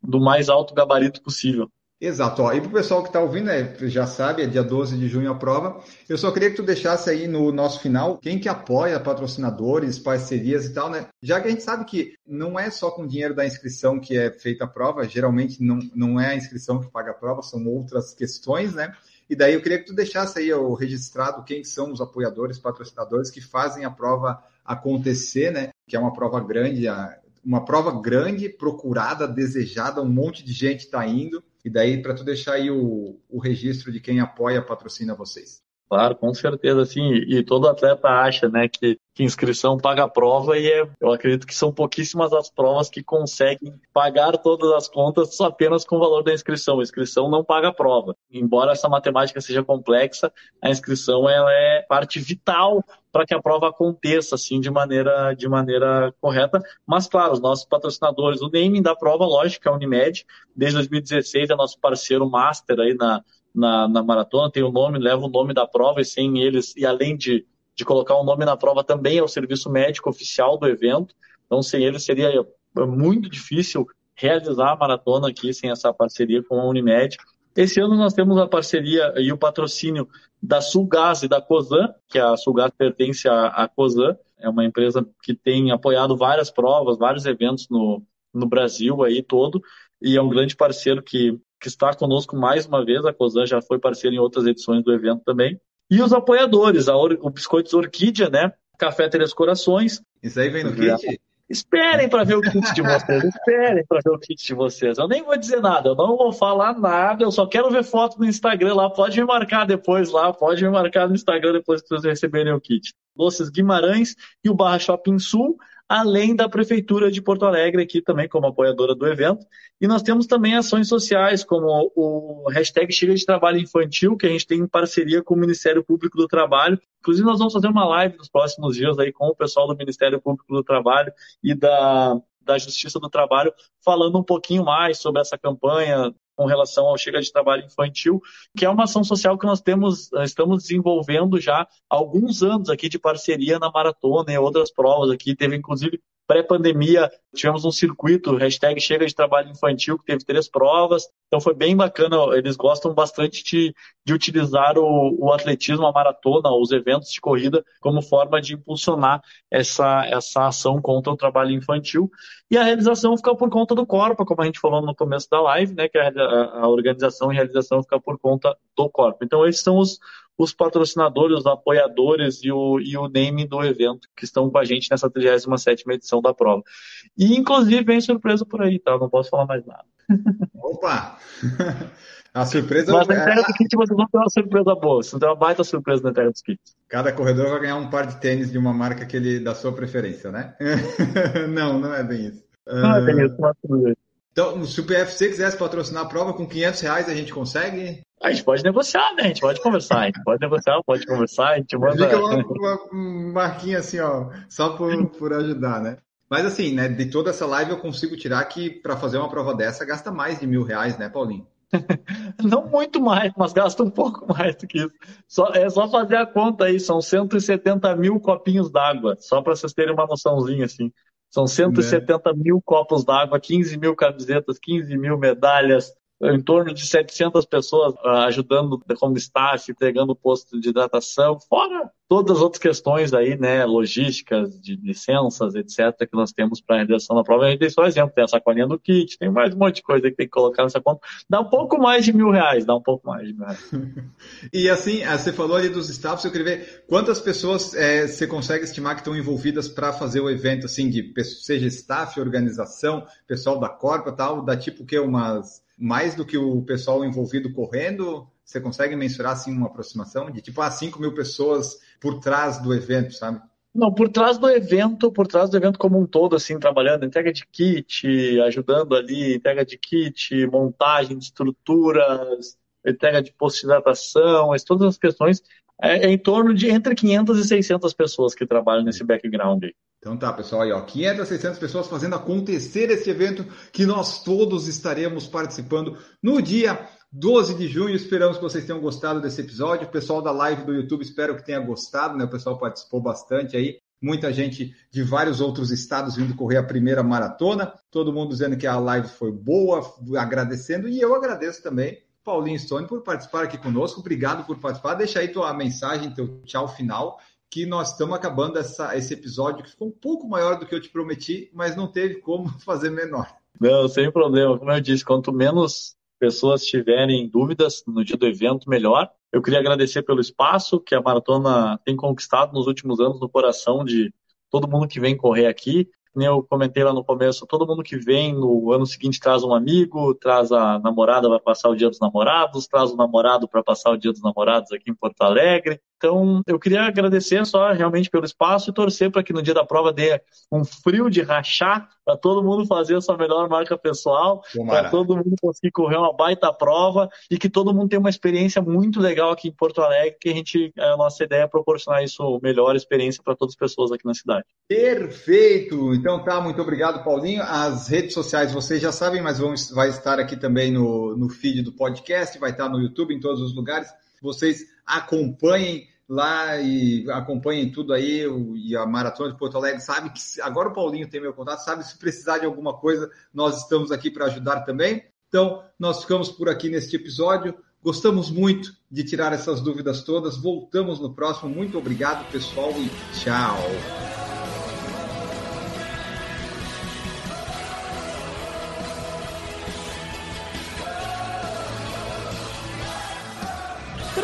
do mais alto gabarito possível. Exato. Ó. E para o pessoal que está ouvindo, né, já sabe, é dia 12 de junho a prova. Eu só queria que tu deixasse aí no nosso final quem que apoia patrocinadores, parcerias e tal, né? Já que a gente sabe que não é só com dinheiro da inscrição que é feita a prova, geralmente não, não é a inscrição que paga a prova, são outras questões, né? E daí eu queria que tu deixasse aí o registrado quem são os apoiadores, patrocinadores que fazem a prova acontecer, né? Que é uma prova grande, uma prova grande, procurada, desejada, um monte de gente está indo. E daí, para tu deixar aí o, o registro de quem apoia, patrocina vocês. Claro, com certeza, sim. E todo atleta acha, né, que, que inscrição paga a prova e é, eu acredito que são pouquíssimas as provas que conseguem pagar todas as contas só apenas com o valor da inscrição. A inscrição não paga a prova. Embora essa matemática seja complexa, a inscrição ela é parte vital para que a prova aconteça assim de maneira de maneira correta. Mas claro, os nossos patrocinadores, o naming da prova, lógico, é a Unimed, desde 2016 é nosso parceiro master aí na na, na maratona, tem o nome, leva o nome da prova e sem eles, e além de, de colocar o nome na prova, também é o serviço médico oficial do evento. Então, sem eles seria muito difícil realizar a maratona aqui sem essa parceria com a Unimed. Esse ano nós temos a parceria e o patrocínio da Sulgás e da Cosan, que a Sulgás pertence à, à Cosan, é uma empresa que tem apoiado várias provas, vários eventos no, no Brasil aí todo, e é um grande parceiro que que está conosco mais uma vez. A COSAN já foi parceira em outras edições do evento também. E os apoiadores, Or o Biscoitos Orquídea, né? Café Três Corações. Isso aí vem no kit? Esperem para ver o kit de vocês. Esperem para ver o kit de vocês. Eu nem vou dizer nada, eu não vou falar nada. Eu só quero ver foto no Instagram lá. Pode me marcar depois lá. Pode me marcar no Instagram depois que vocês receberem o kit. Doces Guimarães e o Barra Shopping Sul além da Prefeitura de Porto Alegre aqui também como apoiadora do evento. E nós temos também ações sociais, como o hashtag Chega de Trabalho Infantil, que a gente tem em parceria com o Ministério Público do Trabalho. Inclusive, nós vamos fazer uma live nos próximos dias aí com o pessoal do Ministério Público do Trabalho e da, da Justiça do Trabalho, falando um pouquinho mais sobre essa campanha, com relação ao Chega de Trabalho Infantil, que é uma ação social que nós temos, estamos desenvolvendo já há alguns anos aqui de parceria na maratona e outras provas aqui. Teve inclusive pré-pandemia, tivemos um circuito, hashtag Chega de Trabalho Infantil, que teve três provas. Então foi bem bacana, eles gostam bastante de, de utilizar o, o atletismo, a maratona, os eventos de corrida, como forma de impulsionar essa, essa ação contra o trabalho infantil. E a realização fica por conta do Corpo, como a gente falou no começo da live, né, que a, a organização e realização fica por conta do Corpo. Então esses são os, os patrocinadores, os apoiadores e o, e o name do evento que estão com a gente nessa 37 edição da prova. E, inclusive, vem surpresa por aí, tá? Não posso falar mais nada. Opa! A surpresa Mas na entrega do kit vocês vão ter uma surpresa boa. Vocês vão ter uma baita surpresa na entrega dos kits. Cada corredor vai ganhar um par de tênis de uma marca que ele, da sua preferência, né? não, não é bem isso. Não é bem isso, mas tudo bem. Então, se o PFC quisesse patrocinar a prova com 500 reais, a gente consegue? A gente pode negociar, né? A gente pode conversar, a gente pode negociar, pode conversar, a gente manda... Fica uma, uma marquinha assim, ó, só por, por ajudar, né? Mas assim, né, de toda essa live eu consigo tirar que para fazer uma prova dessa gasta mais de mil reais, né, Paulinho? Não muito mais, mas gasta um pouco mais do que isso. Só, é só fazer a conta aí, são 170 mil copinhos d'água, só para vocês terem uma noçãozinha assim. São 170 né? mil copos d'água, 15 mil camisetas, 15 mil medalhas, em torno de 700 pessoas uh, ajudando como staff, entregando posto de hidratação, fora todas as outras questões aí, né, logísticas, de licenças, etc., que nós temos para a realização da prova. A gente tem só exemplo, tem a sacolinha do kit, tem mais um monte de coisa que tem que colocar nessa conta. Dá um pouco mais de mil reais, dá um pouco mais de mil reais. e assim, ah, você falou ali dos staffs, eu queria ver quantas pessoas é, você consegue estimar que estão envolvidas para fazer o evento, assim, de seja staff, organização, pessoal da Corpa tal, dá tipo o que, umas mais do que o pessoal envolvido correndo? Você consegue mensurar assim uma aproximação de tipo ah, 5 mil pessoas por trás do evento, sabe? Não, por trás do evento, por trás do evento como um todo, assim, trabalhando, entrega de kit, ajudando ali, entrega de kit, montagem de estruturas, entrega de posto de hidratação, todas as questões, é, é, em torno de entre 500 e 600 pessoas que trabalham nesse background aí. Então tá, pessoal, aí ó, 500 a 600 pessoas fazendo acontecer esse evento que nós todos estaremos participando no dia 12 de junho. Esperamos que vocês tenham gostado desse episódio. O pessoal da live do YouTube, espero que tenha gostado, né? O pessoal participou bastante aí. Muita gente de vários outros estados vindo correr a primeira maratona. Todo mundo dizendo que a live foi boa, agradecendo. E eu agradeço também Paulinho Stone por participar aqui conosco. Obrigado por participar. Deixa aí tua mensagem, teu tchau final, que nós estamos acabando essa, esse episódio que ficou um pouco maior do que eu te prometi, mas não teve como fazer menor. Não, sem problema. Como eu disse, quanto menos pessoas tiverem dúvidas no dia do evento, melhor. Eu queria agradecer pelo espaço que a maratona tem conquistado nos últimos anos no coração de todo mundo que vem correr aqui como eu comentei lá no começo, todo mundo que vem no ano seguinte traz um amigo, traz a namorada para passar o dia dos namorados, traz o namorado para passar o dia dos namorados aqui em Porto Alegre. Então, eu queria agradecer só realmente pelo espaço e torcer para que no dia da prova dê um frio de rachar, para todo mundo fazer a sua melhor marca pessoal, para todo mundo conseguir correr uma baita prova e que todo mundo tenha uma experiência muito legal aqui em Porto Alegre, que a gente, a nossa ideia é proporcionar isso, melhor experiência para todas as pessoas aqui na cidade. Perfeito! Então tá, muito obrigado, Paulinho. As redes sociais vocês já sabem, mas vão, vai estar aqui também no, no feed do podcast, vai estar no YouTube, em todos os lugares. Vocês acompanhem lá e acompanhem tudo aí, e a Maratona de Porto Alegre sabe que agora o Paulinho tem meu contato, sabe se precisar de alguma coisa, nós estamos aqui para ajudar também. Então, nós ficamos por aqui neste episódio. Gostamos muito de tirar essas dúvidas todas. Voltamos no próximo. Muito obrigado, pessoal, e tchau.